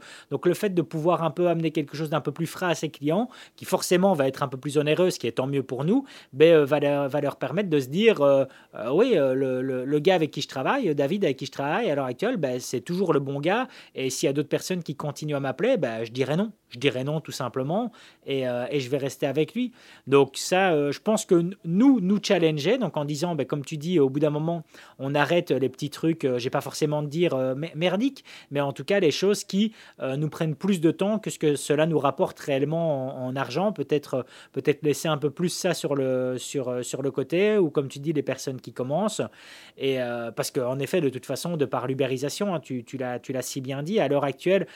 S1: le fait de pouvoir un peu amener quelque chose d'un peu plus frais à ses clients, qui forcément va être un peu plus onéreux, ce qui est tant mieux pour nous, ben, va, leur, permettre de se dire, oui, le, gars avec qui je travaille, David avec qui je travaille à l'heure actuelle, ben, c'est toujours le bon gars. Et s'il y a d'autres personnes qui continuent à m'appeler, ben, je dirais non. Je dirais non tout simplement et, euh, et je vais rester avec lui. Donc ça, euh, je pense que nous, nous challenger, donc en disant, ben, comme tu dis, au bout d'un moment, on arrête les petits trucs, euh, j'ai pas forcément de dire merdiques, mais en tout cas les choses qui nous prennent plus de temps que ce que cela nous rapporte réellement en, argent. Peut-être peut-être laisser un peu plus ça sur le, sur, sur le côté, ou comme tu dis, les personnes qui commencent. Et, parce qu'en effet, de toute façon, de par l'ubérisation, hein, tu, tu l'as si bien dit, à l'heure actuelle,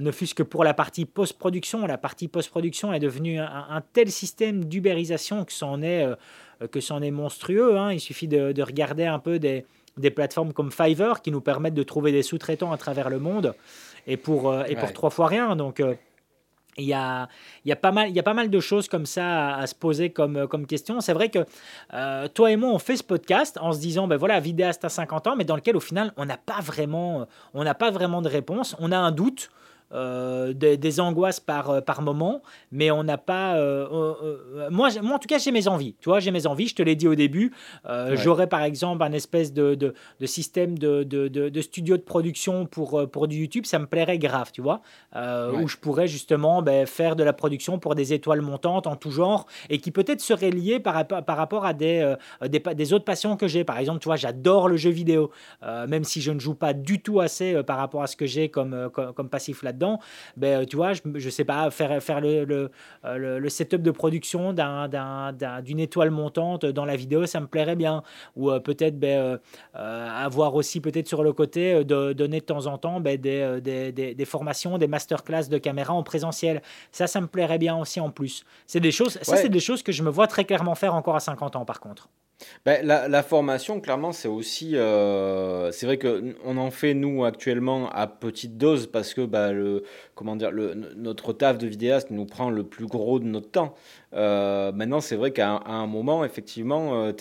S1: ne fût-ce que pour la partie post post-production. La partie post-production est devenue un, tel système d'ubérisation que c'en est, euh, que est monstrueux. Hein. Il suffit de, regarder un peu des, des, plateformes comme Fiverr qui nous permettent de trouver des sous-traitants à travers le monde et pour, euh, et pour trois fois rien. Donc, euh, il y, a, il, y a pas mal, il y a pas mal de choses comme ça à, se poser comme, comme question. C'est vrai que toi et moi, on fait ce podcast en se disant, ben voilà, vidéaste à 50 ans, mais dans lequel au final, on n'a pas vraiment, on n'a pas vraiment de réponse. On a un doute. Euh, des, angoisses par, euh, par moment, mais on n'a pas. Euh, moi, moi, en tout cas, j'ai mes envies. Tu vois, j'ai mes envies. Je te l'ai dit au début. J'aurais par exemple un espèce de, de, de système de, de, studio de production pour, pour du YouTube. Ça me plairait grave, tu vois, où je pourrais justement ben, faire de la production pour des étoiles montantes en tout genre et qui peut-être serait lié par, par rapport à des, des, des, autres passions que j'ai. Par exemple, tu vois, j'adore le jeu vidéo, même si je ne joue pas du tout assez par rapport à ce que j'ai comme, comme, comme passif là dedans ben, euh, tu vois, je, je sais pas, faire, faire le, le, euh, le, setup de production d'une étoile montante dans la vidéo, ça me plairait bien. Ou euh, peut-être ben, avoir aussi peut-être sur le côté de donner de temps en temps ben, des, des, des, formations, des masterclass de caméra en présentiel. Ça, ça me plairait bien aussi en plus. C'est des choses, ça, c'est des choses que je me vois très clairement faire encore à 50 ans par contre.
S2: Ben, la, formation, clairement, c'est aussi. Euh, c'est vrai qu'on en fait, nous, actuellement, à petite dose parce que bah, le, comment dire, le, notre taf de vidéaste nous prend le plus gros de notre temps. Euh, maintenant, c'est vrai qu'à un, moment, effectivement, euh,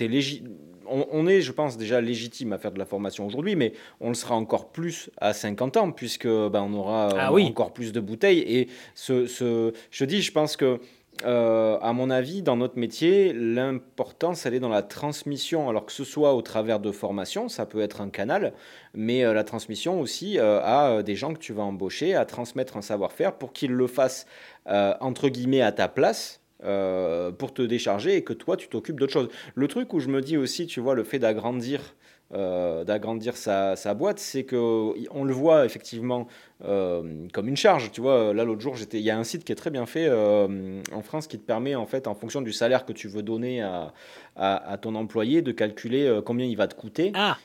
S2: on, est, je pense, déjà légitime à faire de la formation aujourd'hui, mais on le sera encore plus à 50 ans, puisque on aura ah encore plus de bouteilles. Et ce, ce, je dis, je pense que euh, à mon avis, dans notre métier, l'importance, elle est dans la transmission, alors que ce soit au travers de formation, ça peut être un canal, mais euh, la transmission aussi euh, à des gens que tu vas embaucher, à transmettre un savoir-faire pour qu'ils le fassent, entre guillemets, à ta place, pour te décharger et que toi, tu t'occupes d'autre chose. Le truc où je me dis aussi, tu vois, le fait d'agrandir euh, d'agrandir sa, sa, boîte, c'est qu'on le voit effectivement euh, comme une charge. Tu vois, là l'autre jour, il y a un site qui est très bien fait euh, en France qui te permet en fait, en fonction du salaire que tu veux donner à, à, ton employé, de calculer combien il va te coûter.
S1: Ah.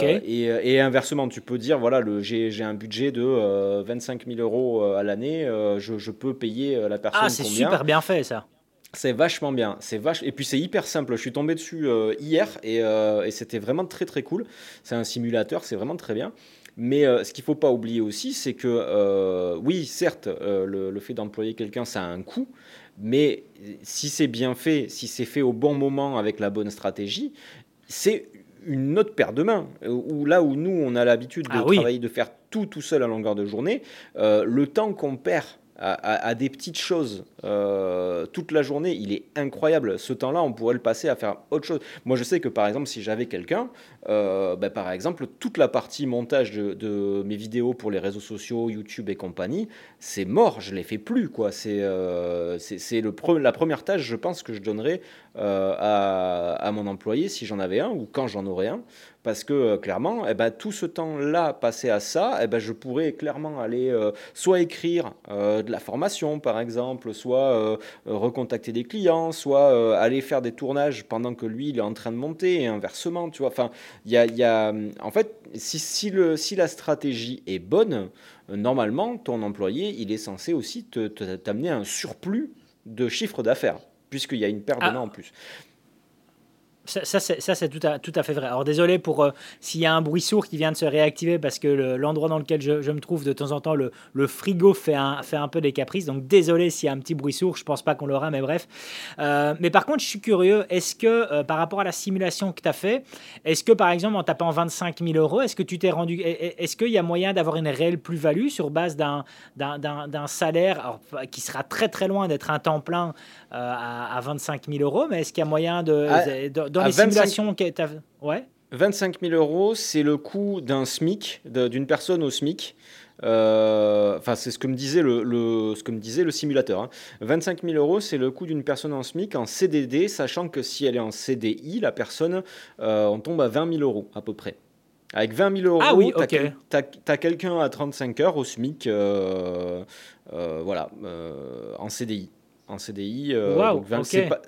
S2: et, et, inversement, tu peux dire voilà, j'ai un budget de 25 000 euros à l'année, je, je, peux payer la personne. Ah,
S1: c'est super bien fait ça.
S2: C'est vachement bien. C'est vache... Et puis c'est hyper simple. Je suis tombé dessus euh, hier euh, et, c'était vraiment très très cool. C'est un simulateur, c'est vraiment très bien. Mais euh, ce qu'il ne faut pas oublier aussi, c'est que oui, certes, le, fait d'employer quelqu'un, ça a un coût. Mais si c'est bien fait, si c'est fait au bon moment avec la bonne stratégie, c'est une autre paire de mains. Où là où nous, on a l'habitude de ah travailler, de faire tout tout seul à longueur de journée, le temps qu'on perd à, des petites choses euh, toute la journée, il est incroyable. Ce temps-là, on pourrait le passer à faire autre chose. Moi, je sais que par exemple, si j'avais quelqu'un, euh, ben, par exemple, toute la partie montage de, mes vidéos pour les réseaux sociaux, YouTube et compagnie, c'est mort. Je ne les fais plus. quoi. C'est euh, la première tâche, je pense, que je donnerais à, à, mon employé si j'en avais un ou quand j'en aurais un. Parce que clairement, eh ben, tout ce temps-là passé à ça, eh ben, je pourrais clairement aller soit écrire de la formation, par exemple, soit euh, recontacter des clients, soit euh, aller faire des tournages pendant que lui il est en train de monter et inversement, tu vois. Enfin, il y a, y a, en fait, si, si, le, si la stratégie est bonne, normalement, ton employé, il est censé aussi t'amener un surplus de chiffre d'affaires, puisqu'il y a une perte de ah. en plus.
S1: Ça, c'est tout à, tout à fait vrai. Alors désolé pour euh, s'il y a un bruit sourd qui vient de se réactiver parce que l'endroit dans lequel je, me trouve de temps en temps, le, le, frigo fait un, fait un peu des caprices. Donc désolé s'il y a un petit bruit sourd, je pense pas qu'on l'aura, mais bref. Euh, mais par contre, je suis curieux, est-ce que euh, par rapport à la simulation que tu as fait, est-ce que par exemple en tapant 25 000 euros, est-ce que tu t'es rendu, est-ce qu'il y a moyen d'avoir une réelle plus-value sur base d'un salaire qui sera très très loin d'être un temps plein à, à, 25 000 euros, mais est-ce qu'il y a moyen de, ah, de dans les 25... simulations ouais
S2: 25 000 euros, c'est le coût d'un SMIC, d'une personne au SMIC. Euh, enfin, c'est ce que me disait le, ce que me disait le simulateur. 25 hein. 000 euros, c'est le coût d'une personne en SMIC en CDD, sachant que si elle est en CDI, la personne, euh, on tombe à 20 000 euros à peu près. Avec 20 000 euros,
S1: ah oui,
S2: tu as, quelqu'un à 35 heures au SMIC, euh, voilà, en CDI. En CDI,
S1: wow,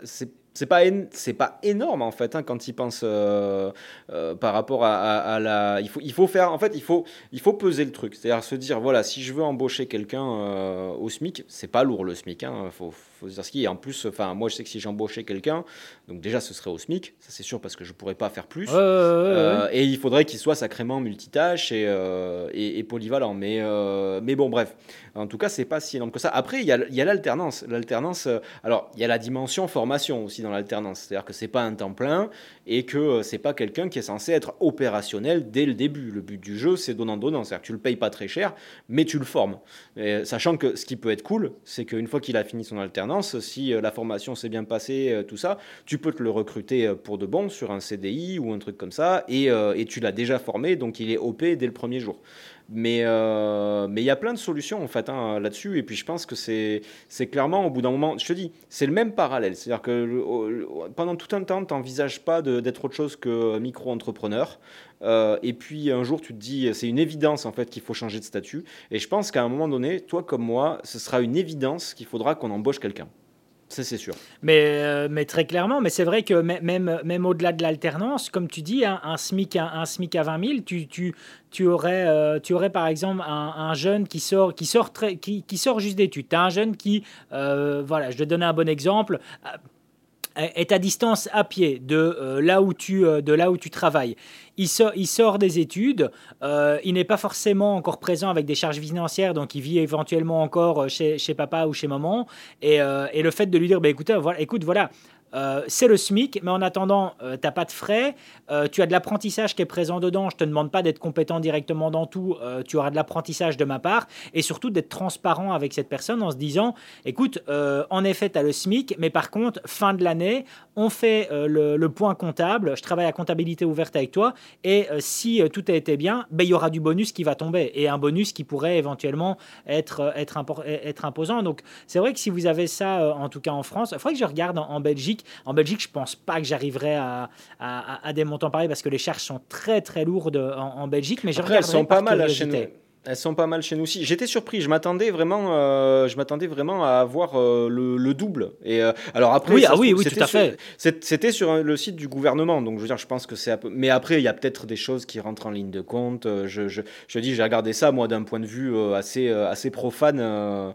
S2: c'est c'est pas énorme en fait hein, quand il pense euh, euh, par rapport à, la il faut peser le truc. C'est-à-dire se dire voilà si je veux embaucher quelqu'un euh, au SMIC c'est pas lourd le SMIC hein, faut dire ce qui est. En plus, enfin, moi, je sais que si j'embauchais quelqu'un, donc déjà, ce serait au SMIC, ça c'est sûr, parce que je pourrais pas faire plus.
S1: Euh,
S2: et il faudrait qu'il soit sacrément multitâche et, euh, et, polyvalent. Mais, euh, mais bon, bref. En tout cas, c'est pas si énorme que ça. Après, il y a l'alternance. L'alternance, alors, il y a la dimension formation aussi dans l'alternance. C'est-à-dire que c'est pas un temps plein et que c'est pas quelqu'un qui est censé être opérationnel dès le début. Le but du jeu, c'est donnant-donnant. C'est-à-dire que tu le payes pas très cher, mais tu le formes. sachant que ce qui peut être cool, c'est qu'une fois qu'il a fini son alternance, si euh, la formation s'est bien passée, euh, tout ça, tu peux te le recruter euh, pour de bon sur un CDI ou un truc comme ça, et, tu l'as déjà formé, donc il est OP dès le premier jour. Mais mais il y a plein de solutions en fait hein, là-dessus. Et puis je pense que c'est clairement au bout d'un moment, je te dis, c'est le même parallèle. C'est-à-dire que pendant tout un temps, tu n'envisages pas d'être autre chose que micro-entrepreneur. et puis un jour, tu te dis, c'est une évidence en fait qu'il faut changer de statut. Et je pense qu'à un moment donné, toi comme moi, ce sera une évidence qu'il faudra qu'on embauche quelqu'un. Ça, c'est sûr.
S1: Mais, euh, mais très clairement, mais c'est vrai que même, même au-delà de l'alternance, comme tu dis, un, SMIC, un, SMIC à 20 000, tu, tu, tu, aurais, euh, tu aurais par exemple un, jeune qui sort, qui sort, qui, qui sort juste d'études. Tu as un jeune qui, euh, voilà, je te donner un bon exemple est à distance à pied de, là, où tu, de là où tu travailles. Il sort, il sort des études, il n'est pas forcément encore présent avec des charges financières, donc il vit éventuellement encore chez, chez papa ou chez maman. Et, et le fait de lui dire, bah, écoute, écoute, voilà euh, c'est le SMIC, mais en attendant, euh, tu n'as pas de frais, euh, tu as de l'apprentissage qui est présent dedans, je ne te demande pas d'être compétent directement dans tout, tu auras de l'apprentissage de ma part, et surtout d'être transparent avec cette personne en se disant, écoute, en effet, tu as le SMIC, mais par contre, fin de l'année, on fait le, point comptable, je travaille à comptabilité ouverte avec toi, et si tout a été bien, ben, il y aura du bonus qui va tomber, et un bonus qui pourrait éventuellement être, être, être imposant. Donc c'est vrai que si vous avez ça, en tout cas en France, il faudrait que je regarde en Belgique, en Belgique, je pense pas que j'arriverai à, à, des montants pareils parce que les charges sont très très lourdes en, Belgique. Mais je
S2: Après, elles sont pas mal à chez nous. Elles sont pas mal chez nous aussi. J'étais surpris. Je m'attendais vraiment, euh, je m'attendais vraiment à avoir euh, le, double. Et euh, alors après,
S1: oui, ah oui, oui, tout à fait.
S2: C'était sur le site du gouvernement, donc je veux dire, je pense que c'est. Mais après, il y a peut-être des choses qui rentrent en ligne de compte. Je, je, je dis, j'ai regardé ça moi d'un point de vue assez assez profane dans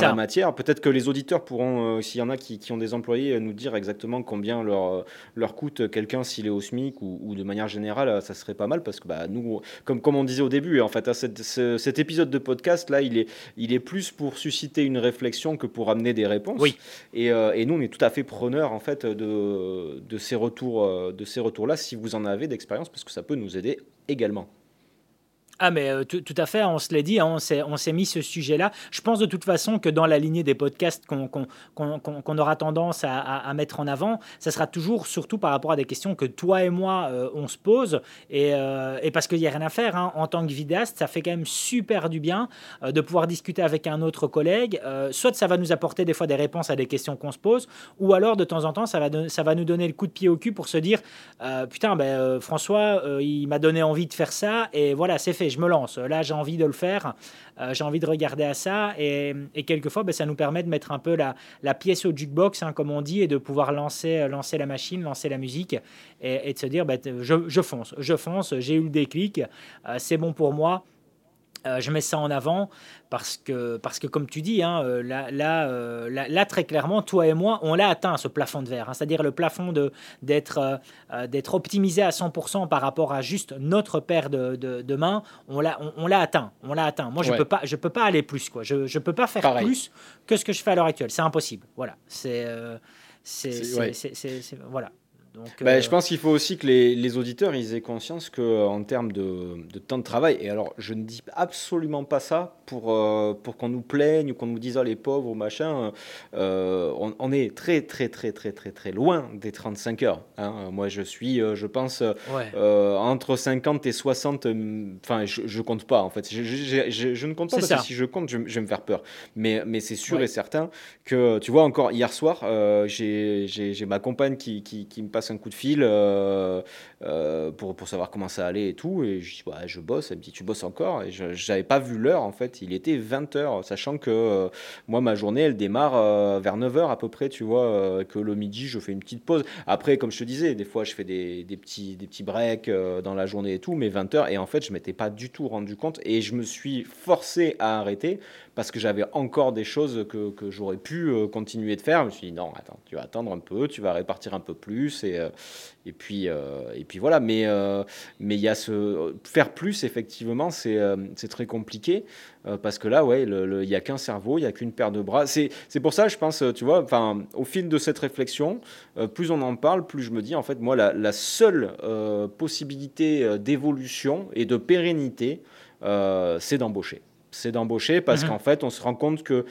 S2: la matière. Peut-être que les auditeurs pourront, s'il y en a qui, qui, ont des employés, nous dire exactement combien leur leur coûte quelqu'un s'il est au SMIC ou, de manière générale, ça serait pas mal parce que bah nous, comme comme on disait au début, en fait, à cette cet épisode de podcast, là, il est, il est plus pour susciter une réflexion que pour amener des réponses.
S1: Oui.
S2: Et, euh, et nous, on est tout à fait preneurs, en fait, de, de ces retours, euh, de ces retours-là, si vous en avez d'expérience, parce que ça peut nous aider également.
S1: Ah mais euh, tout, à fait, on se l'a dit, hein, on s'est mis ce sujet-là. Je pense de toute façon que dans la lignée des podcasts qu'on aura tendance à, mettre en avant, ça sera toujours surtout par rapport à des questions que toi et moi, euh, on se pose. Et, euh, parce qu'il n'y a rien à faire, hein. en tant que vidéaste, ça fait quand même super du bien de pouvoir discuter avec un autre collègue. soit ça va nous apporter des fois des réponses à des questions qu'on se pose, ou alors de temps en temps, ça va, ça va nous donner le coup de pied au cul pour se dire, putain, ben, François, il m'a donné envie de faire ça, et voilà, c'est fait je me lance. Là, j'ai envie de le faire, euh, j'ai envie de regarder à ça, et, quelquefois, ben, ça nous permet de mettre un peu la, pièce au jukebox, hein, comme on dit, et de pouvoir lancer, euh, lancer la machine, lancer la musique, et, de se dire, ben, je, fonce, je fonce, j'ai eu le déclic, euh, c'est bon pour moi. Je mets ça en avant parce que, parce que comme tu dis, hein, euh, là, là, très clairement, toi et moi, on l'a atteint, ce plafond de verre. Hein. C'est-à-dire le plafond d'être euh, optimisé à 100% par rapport à juste notre paire de, de, mains, on l'a on, l'a atteint. On l'a atteint. Moi, je ne peux, pas, je peux pas aller plus. Quoi. Je ne peux pas faire plus que ce que je fais à l'heure actuelle. C'est impossible. Voilà. C'est... Euh, c'est voilà.
S2: Bah, je euh, pense qu'il faut aussi que les, les, auditeurs ils aient conscience qu'en termes de, de, temps de travail, et alors je ne dis absolument pas ça pour, euh, pour qu'on nous plaigne ou qu'on nous dise oh, les pauvres machin, euh, on, est très très très très très très loin des 35 heures. Hein. Moi je suis, je pense, entre 50 et 60, enfin je, je compte pas en fait, je, je, je ne compte pas parce que si je compte je, vais me faire peur. Mais, mais c'est sûr et certain que, tu vois, encore hier soir, j'ai ma compagne qui, qui, qui me passe un coup de fil euh, euh, pour, pour savoir comment ça allait et tout. Et je dis, bah, je bosse. Elle me dit, tu bosses encore? Et je n'avais pas vu l'heure, en fait. Il était 20h, sachant que euh, moi, ma journée, elle démarre vers 9h à peu près, tu vois, que le midi, je fais une petite pause. Après, comme je te disais, des fois, je fais des, des petits, des petits breaks dans la journée et tout, mais 20h. Et en fait, je m'étais pas du tout rendu compte. Et je me suis forcé à arrêter parce que j'avais encore des choses que, que j'aurais pu continuer de faire. Je me suis dit, non, attends, tu vas attendre un peu, tu vas répartir un peu plus. Et, euh, et, puis, euh, et puis voilà. Mais euh, mais il y a ce faire plus effectivement, c'est très compliqué parce que là, ouais, il n'y a qu'un cerveau, il n'y a qu'une paire de bras. C'est pour ça, je pense, tu vois, au fil de cette réflexion, plus on en parle, plus je me dis, en fait, moi, la seule possibilité d'évolution et de pérennité, c'est d'embaucher c'est d'embaucher parce mmh qu'en fait, on se rend compte que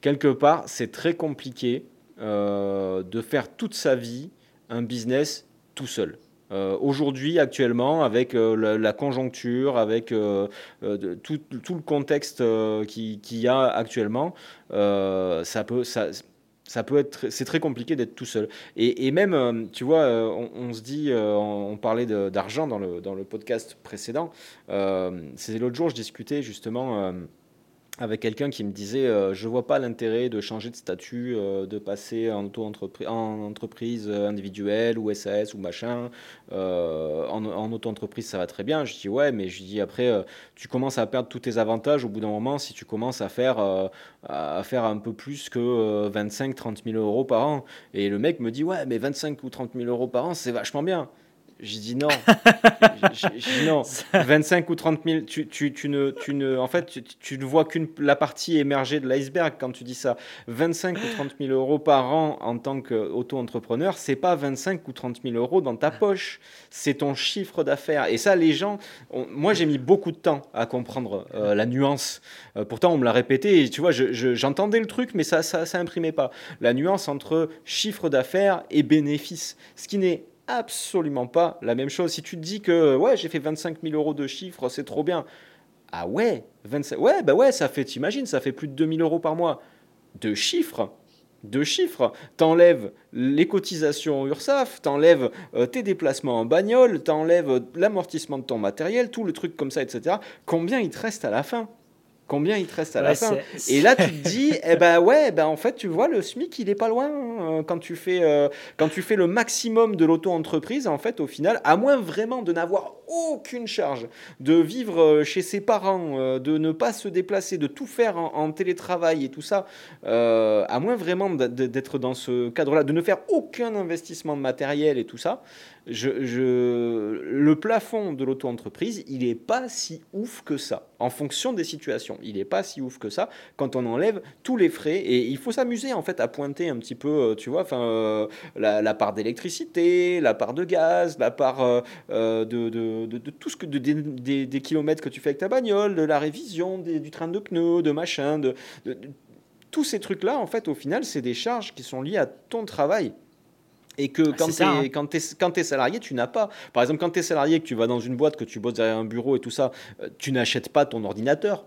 S2: quelque part, c'est très compliqué de faire toute sa vie un business tout seul. Euh, aujourd'hui, actuellement, avec euh, la, conjoncture, avec euh, tout, tout, le contexte qu'il qui y a actuellement, ça peut, ça, ça peut être, c'est très compliqué d'être tout seul. Et, et même, tu vois, on, se dit, on, parlait d'argent dans le, dans le podcast précédent. c'est l'autre jour, je discutais justement avec quelqu'un qui me disait euh, je vois pas l'intérêt de changer de statut, euh, de passer en, auto -entreprise, en entreprise euh, individuelle ou SAS ou machin. en, auto-entreprise, ça va très bien. Je dis ouais, mais je dis après, tu commences à perdre tous tes avantages au bout d'un moment si tu commences à faire, à faire un peu plus que 25-30 000 euros par an. Et le mec me dit ouais, mais 25 ou 30 000 euros par an, c'est vachement bien. J'ai dit non. J'ai dit non. 25 ou 30 000, tu, tu, tu, ne, tu ne, en fait, tu, tu ne vois qu'une la partie émergée de l'iceberg quand tu dis ça. 25 ou 30 000 euros par an en tant qu'auto-entrepreneur, c'est pas 25 ou 30 000 euros dans ta poche. C'est ton chiffre d'affaires. Et ça, les gens, moi, j'ai mis beaucoup de temps à comprendre euh, la nuance. Euh, pourtant, on me l'a répété. Et, tu vois, j'entendais le truc, mais ça, ça, ça imprimait pas. La nuance entre chiffre d'affaires et bénéfice. Ce qui n'est absolument pas la même chose. Si tu te dis que ouais, j'ai fait 25 000 euros de chiffre, c'est trop bien. Ah ouais, 25, ouais, bah ouais, ça fait, t'imagines, ça fait plus de 2000 euros par mois de chiffres. De chiffres, t'enlèves les cotisations URSAF, t'enlèves euh, tes déplacements en bagnole, t'enlèves l'amortissement de ton matériel, tout le truc comme ça, etc. Combien il te reste à la fin? Combien il te reste à la fin. Et là, tu te dis, eh ben ouais, ben en fait, tu vois, le SMIC, il est pas loin. Hein, quand tu fais, euh, quand tu fais le maximum de l'auto-entreprise, en fait, au final, à moins vraiment de n'avoir aucune charge, de vivre euh, chez ses parents, euh, de ne pas se déplacer, de tout faire en, télétravail et tout ça, à moins vraiment d'être dans ce cadre-là, de ne faire aucun investissement de matériel et tout ça, le plafond de l'auto-entreprise, il n'est pas si ouf que ça, en fonction des situations. Il n'est pas si ouf que ça quand on enlève tous les frais. Et il faut s'amuser en fait à pointer un petit peu, euh, tu vois, euh, la, part d'électricité, la part de gaz, la part euh, de, de, tout ce que des, des, kilomètres que tu fais avec ta bagnole, de la révision du train de pneus, de machin, de tous ces trucs-là, en fait, au final, c'est des charges qui sont liées à ton travail. Et que ah, quand tu es, quand es, salarié, tu n'as pas. Par exemple, quand tu es salarié, que tu vas dans une boîte, que tu bosses derrière un bureau et tout ça, euh, tu n'achètes pas ton ordinateur.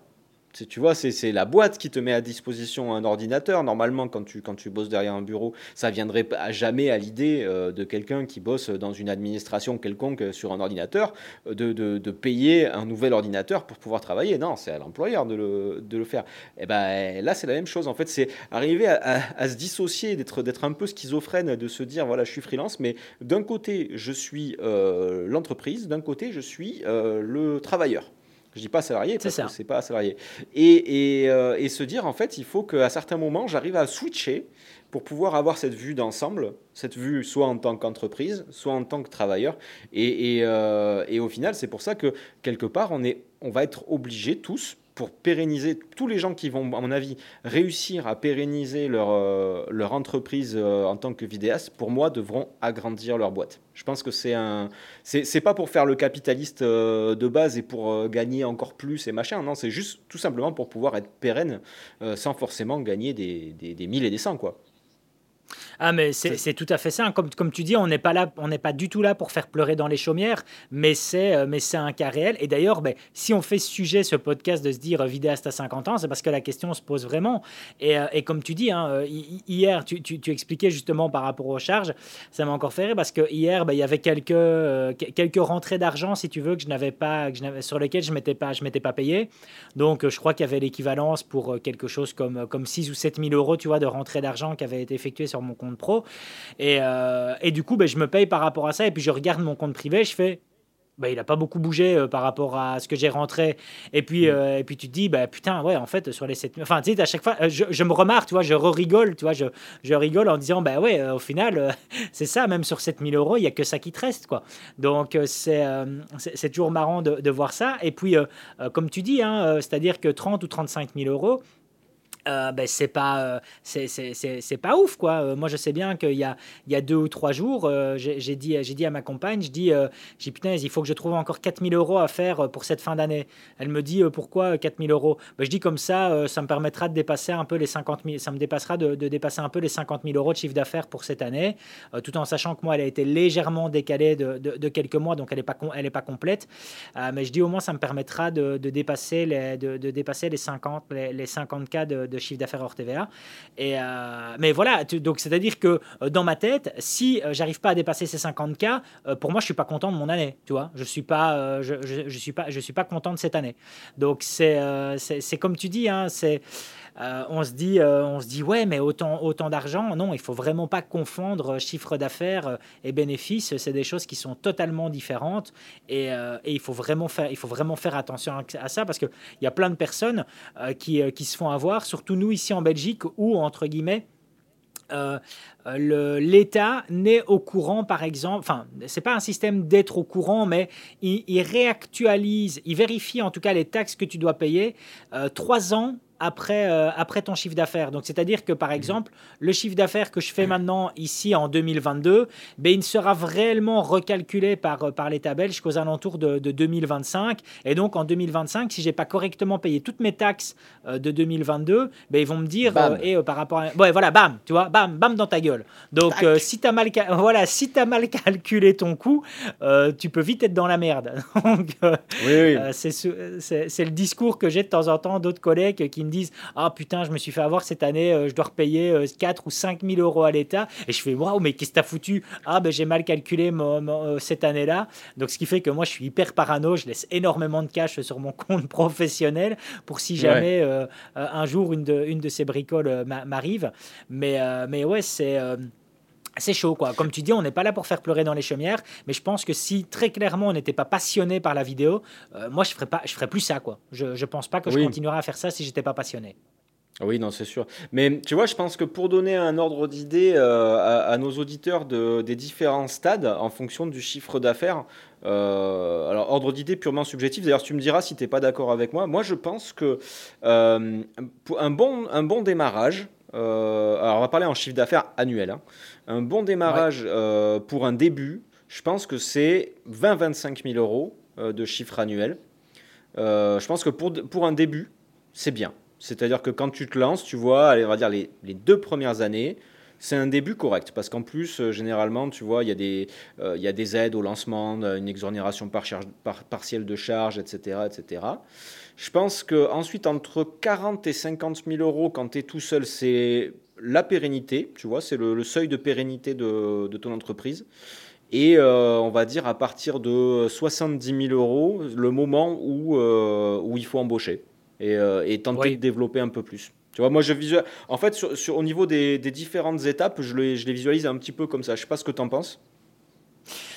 S2: Tu vois, c'est la boîte qui te met à disposition un ordinateur. Normalement, quand tu, quand tu bosses derrière un bureau, ça viendrait à jamais à l'idée euh, de quelqu'un qui bosse dans une administration quelconque sur un ordinateur euh, de, de, payer un nouvel ordinateur pour pouvoir travailler. Non, c'est à l'employeur de le, de le, faire. Et eh ben là, c'est la même chose. En fait, c'est arriver à, se dissocier, d'être un peu schizophrène, de se dire voilà, je suis freelance, mais d'un côté, je suis euh, l'entreprise, d'un côté, je suis le travailleur. Je dis pas salarié parce que c'est pas salarié. Et, et, euh, et, se dire en fait, il faut qu'à certains moments, j'arrive à switcher pour pouvoir avoir cette vue d'ensemble, cette vue soit en tant qu'entreprise, soit en tant que travailleur. Et, euh, et au final, c'est pour ça que quelque part, on, est, on va être obligés tous, pour pérenniser tous les gens qui vont, à mon avis, réussir à pérenniser leur, euh, leur entreprise euh, en tant que vidéaste, pour moi, devront agrandir leur boîte. Je pense que c'est un, c'est pas pour faire le capitaliste euh, de base et pour gagner encore plus et machin. Non, c'est juste tout simplement pour pouvoir être pérenne sans forcément gagner des, des, 1000 et des 100 quoi.
S1: Ah, mais c'est tout à fait ça. Comme, comme tu dis, on n'est pas là, on n'est pas du tout là pour faire pleurer dans les chaumières, mais c'est euh, mais c'est un cas réel. Et d'ailleurs, ben, si on fait ce sujet, ce podcast, de se dire euh, vidéaste à 50 ans, c'est parce que la question se pose vraiment. Et, euh, et comme tu dis, hein, hier, tu, tu, tu, expliquais justement par rapport aux charges, ça m'a encore fait rire parce que hier, ben, il y avait quelques, quelques rentrées d'argent, si tu veux, que je n'avais pas, que je sur lesquelles je m'étais pas, je m'étais pas payé. Donc, je crois qu'il y avait l'équivalence pour quelque chose comme, comme 6 ou 7 000 euros, tu vois, de rentrée d'argent qui avait été effectuée sur mon compte pro. Et, euh, et du coup, ben, je me paye par rapport à ça. Et puis je regarde mon compte privé, je fais, ben, il n'a pas beaucoup bougé euh, par rapport à ce que j'ai rentré. Et puis, mm. euh, et puis tu te dis, bah, putain, ouais, en fait, sur les 7 Enfin, tu sais, à chaque fois, je, je, me remarque, tu vois, je rigole, tu vois, je, je rigole en disant, bah ouais, au final, c'est ça, même sur 7000 euros, il n'y a que ça qui te reste, quoi. Donc, c'est c'est toujours marrant de, de, voir ça. Et puis, comme tu dis, hein, c'est-à-dire que 30 ou 35 000 euros, euh, ben c'est pas euh, c'est pas ouf quoi. Euh, moi je sais bien qu'il y a il y a deux ou trois jours j'ai dit j'ai dit à ma compagne je dis j'ai putain il faut que je trouve encore 4000 euros à faire pour cette fin d'année. Elle me dit pourquoi 4000 euros? Ben, je dis comme ça ça me permettra de dépasser un peu les 50 000 ça me dépassera de dépasser un peu les 50 000 euros de chiffre d'affaires pour cette année tout en sachant que moi elle a été légèrement décalée de, de, quelques mois donc elle est pas elle est pas complète. Mais je dis au moins ça me permettra de, dépasser les de, dépasser les 50 les, les 50 cas de de chiffre d'affaires hors TVA. Et, mais voilà, donc c'est-à-dire que dans ma tête, si j'arrive pas à dépasser ces 50K, pour moi, je suis pas content de mon année, tu vois. Je suis pas, je, suis pas, je suis pas content de cette année. Donc c'est c'est comme tu dis, hein, c'est euh, on, se dit, euh, on se dit, ouais, mais autant, autant d'argent. Non, il faut vraiment pas confondre chiffre d'affaires et bénéfices. C'est des choses qui sont totalement différentes et, euh, il, faut vraiment faire, il faut vraiment faire attention à ça parce qu'il y a plein de personnes qui, qui se font avoir, surtout nous ici en Belgique, où, entre guillemets, l'État n'est au courant, par exemple, enfin, c'est pas un système d'être au courant, mais il, il, réactualise, il vérifie en tout cas les taxes que tu dois payer trois ans après, euh, après ton chiffre d'affaires. Donc, c'est-à-dire que, par mhm. exemple, le chiffre d'affaires que je fais maintenant ici en 2022, ben, il sera réellement recalculé par, euh, par l'État belge jusqu'aux alentours de, 2025. Et donc, en 2025, si j'ai pas correctement payé toutes mes taxes euh, de 2022, ben, ils vont me dire, et par rapport à... Ouais, voilà, bam, tu vois, bam, bam dans ta gueule. Donc, si tu as, mal voilà, si as mal calculé ton coût, tu peux vite être dans la merde. donc, oui, oui. c'est le discours que j'ai de temps en temps d'autres collègues qui me disent Ah putain, je me suis fait avoir cette année, euh, je dois repayer 4 euh, ou 5 000 euros à l'État. Et je fais Waouh, mais qu'est-ce que t'as foutu Ah, ben j'ai mal calculé euh, cette année-là. Donc ce qui fait que moi, je suis hyper parano, je laisse énormément de cash sur mon compte professionnel pour si jamais un jour une de, une de ces bricoles m'arrive. Mais, mais ouais, c'est c'est chaud, quoi. Comme tu dis, on n'est pas là pour faire pleurer dans les chaumières, mais je pense que si très clairement on n'était pas passionné par la vidéo, euh, moi je ferais pas, je ferais plus ça, quoi. Je, ne pense pas que je continuerais à faire ça si j'étais pas passionné.
S2: Oui, non, c'est sûr. Mais tu vois, je pense que pour donner un ordre d'idée euh, à, nos auditeurs de, des différents stades en fonction du chiffre d'affaires, euh, alors ordre d'idée purement subjectif, d'ailleurs tu me diras si tu n'es pas d'accord avec moi, moi je pense que pour un, bon, un bon démarrage, alors on va parler en chiffre d'affaires annuel, hein, un bon démarrage euh, pour un début, je pense que c'est 20-25 000 euros euh, de chiffre annuel. Euh, je pense que pour, pour un début, c'est bien. C'est-à-dire que quand tu te lances, tu vois, allez, on va dire les, les deux premières années, c'est un début correct parce qu'en plus, généralement, tu vois, il y, a des, il y a des aides au lancement, une exonération par charge, par, partielle de charge, etc., etc. Je pense qu'ensuite, entre 40 et 50 000 euros quand tu es tout seul, c'est la pérennité, tu vois, c'est le, seuil de pérennité de, ton entreprise. Et euh, on va dire à partir de 70 000 euros, le moment où, euh, où il faut embaucher et, euh, tenter de développer un peu plus. Tu vois, moi, je visualise. En fait, sur, au niveau des, différentes étapes, je les, je les visualise un petit peu comme ça. Je sais pas ce que tu en penses.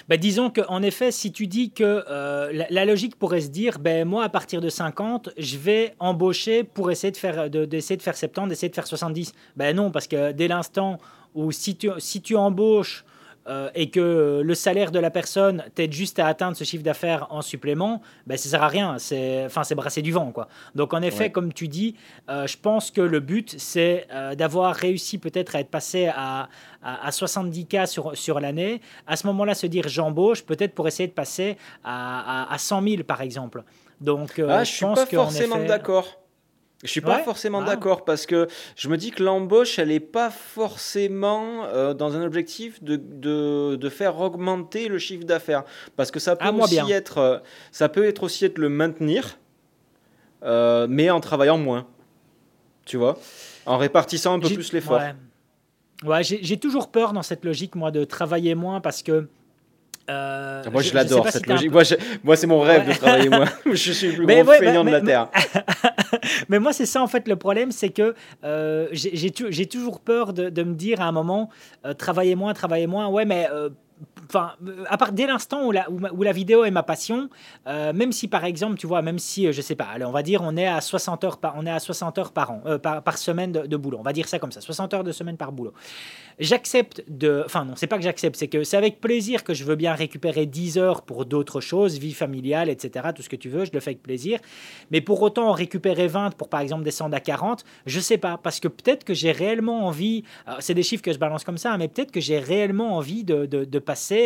S1: Bah, disons qu'en effet, si tu dis que euh, la, logique pourrait se dire, ben, moi, à partir de 50, je vais embaucher pour essayer de faire, de, d'essayer de faire 70, d'essayer de faire 70. Ben non, parce que dès l'instant où si tu, si tu embauches euh, et que le salaire de la personne t'aide juste à atteindre ce chiffre d'affaires en supplément, ben, ça sert à rien. C'est, enfin, c'est brasser du vent, quoi. Donc, en effet, comme tu dis, euh, je pense que le but, c'est euh, d'avoir réussi peut-être à être passé à, à, 70K sur, sur l'année. À ce moment-là, se dire j'embauche, peut-être pour essayer de passer à, à, 100 000, par exemple. Donc,
S2: ah, je, je suis pas forcément d'accord. Je suis pas forcément d'accord parce que je me dis que l'embauche, elle n'est pas forcément euh, dans un objectif de, de, de, faire augmenter le chiffre d'affaires. Parce que ça peut, aussi être, euh, ça peut être aussi être le maintenir, euh, mais en travaillant moins. Tu vois? En répartissant un peu plus l'effort.
S1: Ouais, j'ai toujours peur dans cette logique, moi, de travailler moins parce que
S2: euh, moi, je, l'adore cette logique. Moi, c'est mon rêve de travailler moi. je suis le plus mais grand feignant de la Terre.
S1: mais moi, c'est ça, en fait, le problème, c'est que euh, j'ai toujours peur de, de, me dire à un moment, euh, travailler moins, travailler moins. Ouais, mais enfin, à part dès l'instant où la, vidéo est ma passion, euh, même si par exemple, tu vois, même si, euh, je sais pas, allez, on va dire, on est à 60 heures par, on est à 60 heures par an, euh, par, semaine de, boulot, on va dire ça comme ça, 60 heures de semaine par boulot. J'accepte de, enfin non, c'est pas que j'accepte, c'est que c'est avec plaisir que je veux bien récupérer 10 heures pour d'autres choses, vie familiale, etc., tout ce que tu veux, je le fais avec plaisir. Mais pour autant en récupérer 20 pour par exemple descendre à 40, je sais pas, parce que peut-être que j'ai réellement envie, c'est des chiffres que je balance comme ça, mais peut-être que j'ai réellement envie de, de passer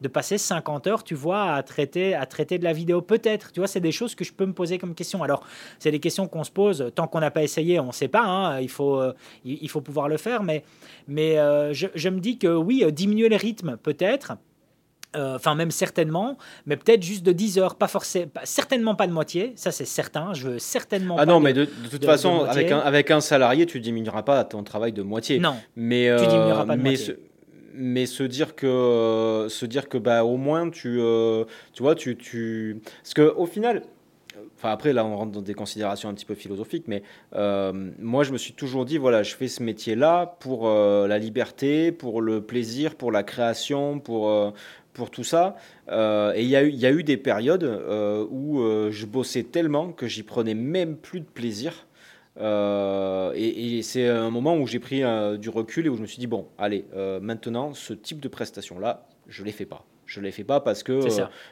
S1: de passer 50 heures, tu vois, à traiter, à traiter de la vidéo. Peut-être, tu vois, c'est des choses que je peux me poser comme question. Alors, c'est des questions qu'on se pose. Tant qu'on n'a pas essayé, on ne sait pas. Hein. il, faut, euh, il, faut pouvoir le faire. Mais, mais euh, je, me dis que oui, euh, diminuer le rythme, peut-être. euh, enfin même certainement, mais peut-être juste de 10 heures, pas forcément, certainement pas de moitié, ça c'est certain, je veux certainement
S2: ah non, mais de, toute façon, avec un, avec un salarié, tu diminueras pas ton travail de moitié.
S1: Non,
S2: mais, tu diminueras pas de mais moitié. Mais se dire que, se dire que bah, au moins, tu, euh, tu vois, tu, tu... Parce qu'au final, Enfin, après, là, on rentre dans des considérations un petit peu philosophiques, mais euh, moi, je me suis toujours dit, voilà, je fais ce métier-là pour la liberté, pour le plaisir, pour la création, pour, pour tout ça. Euh, et il y, y a eu des périodes euh, où euh, je bossais tellement que j'y prenais même plus de plaisir. Et, c'est un moment où j'ai pris du recul et où je me suis dit, bon, allez, maintenant, ce type de prestation-là, je ne les fais pas. Je ne les fais pas parce que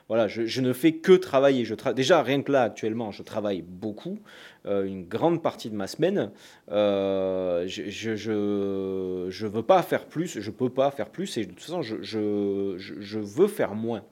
S2: voilà, je, je, ne fais que travailler. Je Déjà, rien que là, actuellement, je travaille beaucoup. Euh, une grande partie de ma semaine. Euh, je, je, veux pas faire plus, je peux pas faire plus, et de toute façon, je, je veux faire moins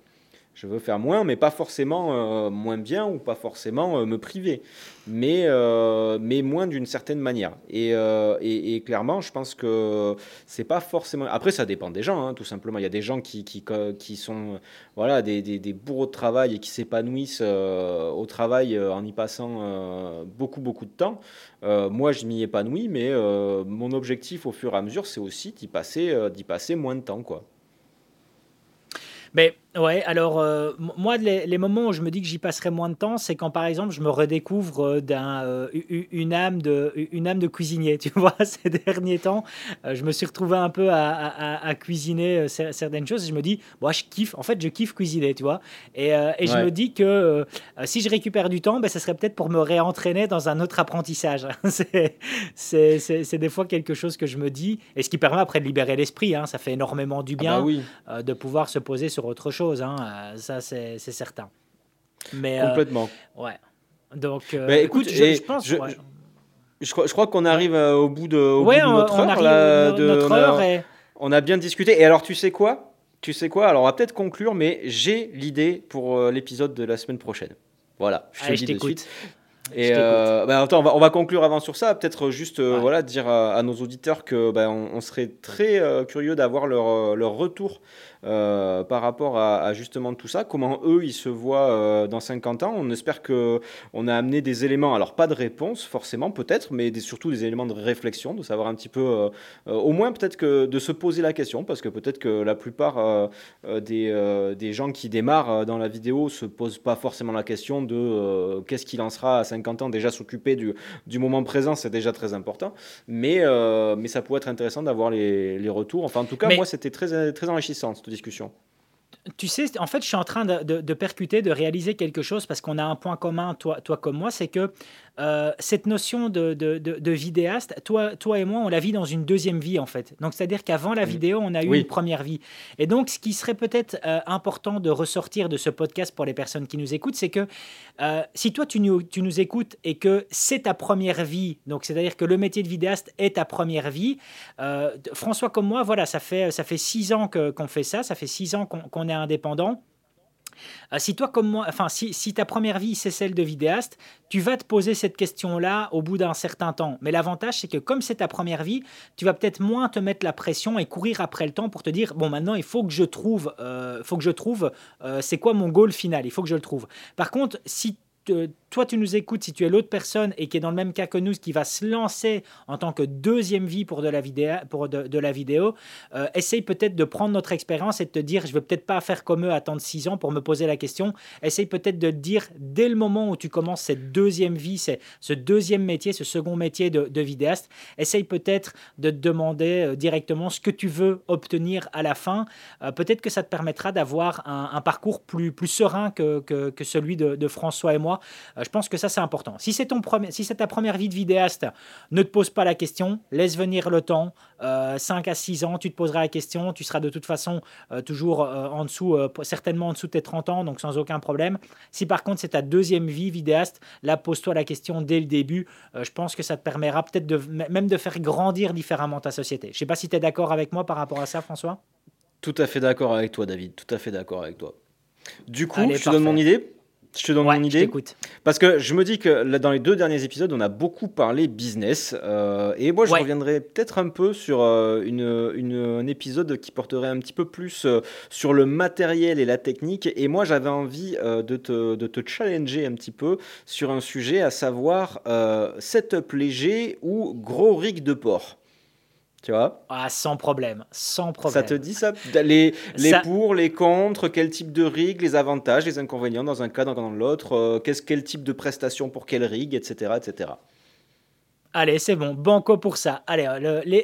S2: je veux faire moins, mais pas forcément euh, moins bien ou pas forcément euh, me priver, mais, euh, mais moins d'une certaine manière. Et, clairement, je pense que c'est pas forcément. Après, ça dépend des gens, hein, tout simplement. Il y a des gens qui, qui, qui sont voilà, des, des, des, bourreaux de travail et qui s'épanouissent au travail en y passant beaucoup, beaucoup de temps. moi, je m'y épanouis, mais mon objectif au fur et à mesure, c'est aussi d'y passer, passer moins de temps. quoi.
S1: Mais Ouais, alors euh, moi, les, moments où je me dis que j'y passerai moins de temps, c'est quand par exemple je me redécouvre euh, d'un, euh, une, âme de, une âme de cuisinier. Tu vois, ces derniers temps, je me suis retrouvé un peu à, à, cuisiner certaines choses et je me dis, moi, je kiffe, en fait, je kiffe cuisiner, tu vois. Et, et je me dis que si je récupère du temps, ben, ça serait peut-être pour me réentraîner dans un autre apprentissage. c'est, c'est, c'est, des fois quelque chose que je me dis et ce qui permet après de libérer l'esprit. Hein, ça fait énormément du ah bien bah oui. de pouvoir se poser sur autre chose. Hein, euh, ça c'est certain.
S2: Mais, euh, Complètement.
S1: ouais. Donc, euh,
S2: bah, écoute, je, pense. Je, crois, je crois qu'on arrive au bout de, au bout de notre on heure. Là, de, notre heure et... on a bien discuté. Et alors, tu sais quoi? Tu sais quoi? Alors, on va peut-être conclure, mais j'ai l'idée pour l'épisode de la semaine prochaine. Voilà, je te dis de suite. Et euh, bah, attends, on va, on va, conclure avant sur ça. Peut-être juste voilà, dire à, nos auditeurs que bah, on, serait très curieux d'avoir leur, leur retour euh, par rapport à, justement tout ça, comment eux ils se voient euh, dans 50 ans. On espère que on a amené des éléments, alors pas de réponse forcément peut-être, mais surtout des éléments de réflexion, de savoir un petit peu, euh, au moins peut-être que de se poser la question, parce que peut-être que la plupart des, des, gens qui démarrent dans la vidéo se posent pas forcément la question de qu'est-ce qu'il en sera à 50 ans. Déjà s'occuper du, du, moment présent, c'est déjà très important, mais, mais ça pourrait être intéressant d'avoir les, les, retours. Enfin en tout cas, moi c'était très, très enrichissant
S1: tu sais, en fait, je suis en train de, percuter, de réaliser quelque chose parce qu'on a un point commun, toi, toi comme moi, c'est que euh, cette notion de, de, vidéaste, toi, toi et moi, on la vit dans une deuxième vie, en fait. Donc, c'est-à-dire qu'avant la vidéo, on a eu une première vie. Et donc, ce qui serait peut-être euh, important de ressortir de ce podcast pour les personnes qui nous écoutent, c'est que euh, si toi, tu nous, tu nous écoutes et que c'est ta première vie, donc c'est-à-dire que le métier de vidéaste est ta première vie, François comme moi, voilà, ça fait, ça fait six ans qu'on fait ça, ça fait six ans qu'on est indépendant. Euh, si toi comme moi, enfin si, ta première vie c'est celle de vidéaste, tu vas te poser cette question-là au bout d'un certain temps. Mais l'avantage c'est que comme c'est ta première vie, tu vas peut-être moins te mettre la pression et courir après le temps pour te dire bon maintenant il faut que je trouve, euh, faut que je trouve, euh, c'est quoi mon goal final, il faut que je le trouve. Par contre si toi, tu nous écoutes, si tu es l'autre personne et qui est dans le même cas que nous, qui va se lancer en tant que deuxième vie pour de la vidéo, euh, essaye peut-être de prendre notre expérience et de te dire, je ne vais peut-être pas faire comme eux, attendre six ans pour me poser la question. Essaye peut-être de te dire, dès le moment où tu commences cette deuxième vie, ce deuxième métier, ce second métier de, vidéaste, essaye peut-être de te demander euh, directement ce que tu veux obtenir à la fin. Euh, peut-être que ça te permettra d'avoir un, parcours plus, serein que, celui de François et moi euh, je pense que ça, c'est important. Si c'est ton premier, si c'est ta première vie de vidéaste, ne te pose pas la question, laisse venir le temps. 5 euh, à 6 ans, tu te poseras la question. Tu seras de toute façon euh, toujours en dessous, certainement en dessous de tes 30 ans, donc sans aucun problème. Si par contre c'est ta deuxième vie vidéaste, là, pose-toi la question dès le début. je pense que ça te permettra peut-être de, même de faire grandir différemment ta société. Je ne sais pas si tu es d'accord avec moi par rapport à ça, François?
S2: Tout à fait d'accord avec toi, David. Tout à fait d'accord avec toi. Du coup, je te donne mon idée Je te donne mon idée. Parce que je me dis que dans les deux derniers épisodes, on a beaucoup parlé business. Euh, et moi, je reviendrai peut-être un peu sur euh, une, un épisode qui porterait un petit peu plus euh, sur le matériel et la technique. Et moi, j'avais envie de, te, de te challenger un petit peu sur un sujet, à savoir setup léger ou gros rig de port. Tu vois
S1: Ah, sans problème, sans problème.
S2: Ça te dit ça? Les, les pour, les contre, quel type de rig, les avantages, les inconvénients dans un cas, dans l'autre, euh, qu'est-ce quel type de prestation pour quel rig, etc. etc.
S1: Allez, c'est bon, banco pour ça. Allez,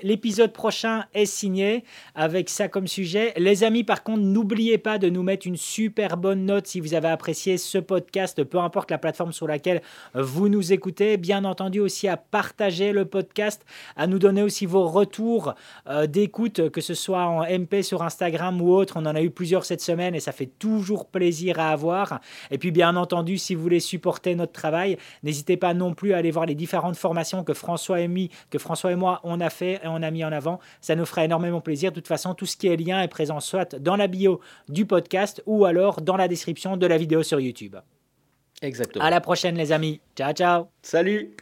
S1: l'épisode prochain est signé avec ça comme sujet. Les amis, par contre, n'oubliez pas de nous mettre une super bonne note si vous avez apprécié ce podcast, peu importe la plateforme sur laquelle vous nous écoutez. Bien entendu aussi à partager le podcast, à nous donner aussi vos retours euh, d'écoute, que ce soit en MP sur Instagram ou autre. On en a eu plusieurs cette semaine et ça fait toujours plaisir à avoir. Et puis, bien entendu, si vous voulez supporter notre travail, n'hésitez pas non plus à aller voir les différentes formations que François et, mis, que François et moi, on a fait et on a mis en avant. Ça nous ferait énormément plaisir. De toute façon, tout ce qui est lien est présent soit dans la bio du podcast ou alors dans la description de la vidéo sur YouTube.
S2: Exactement.
S1: À la prochaine, les amis. Ciao, ciao.
S2: Salut.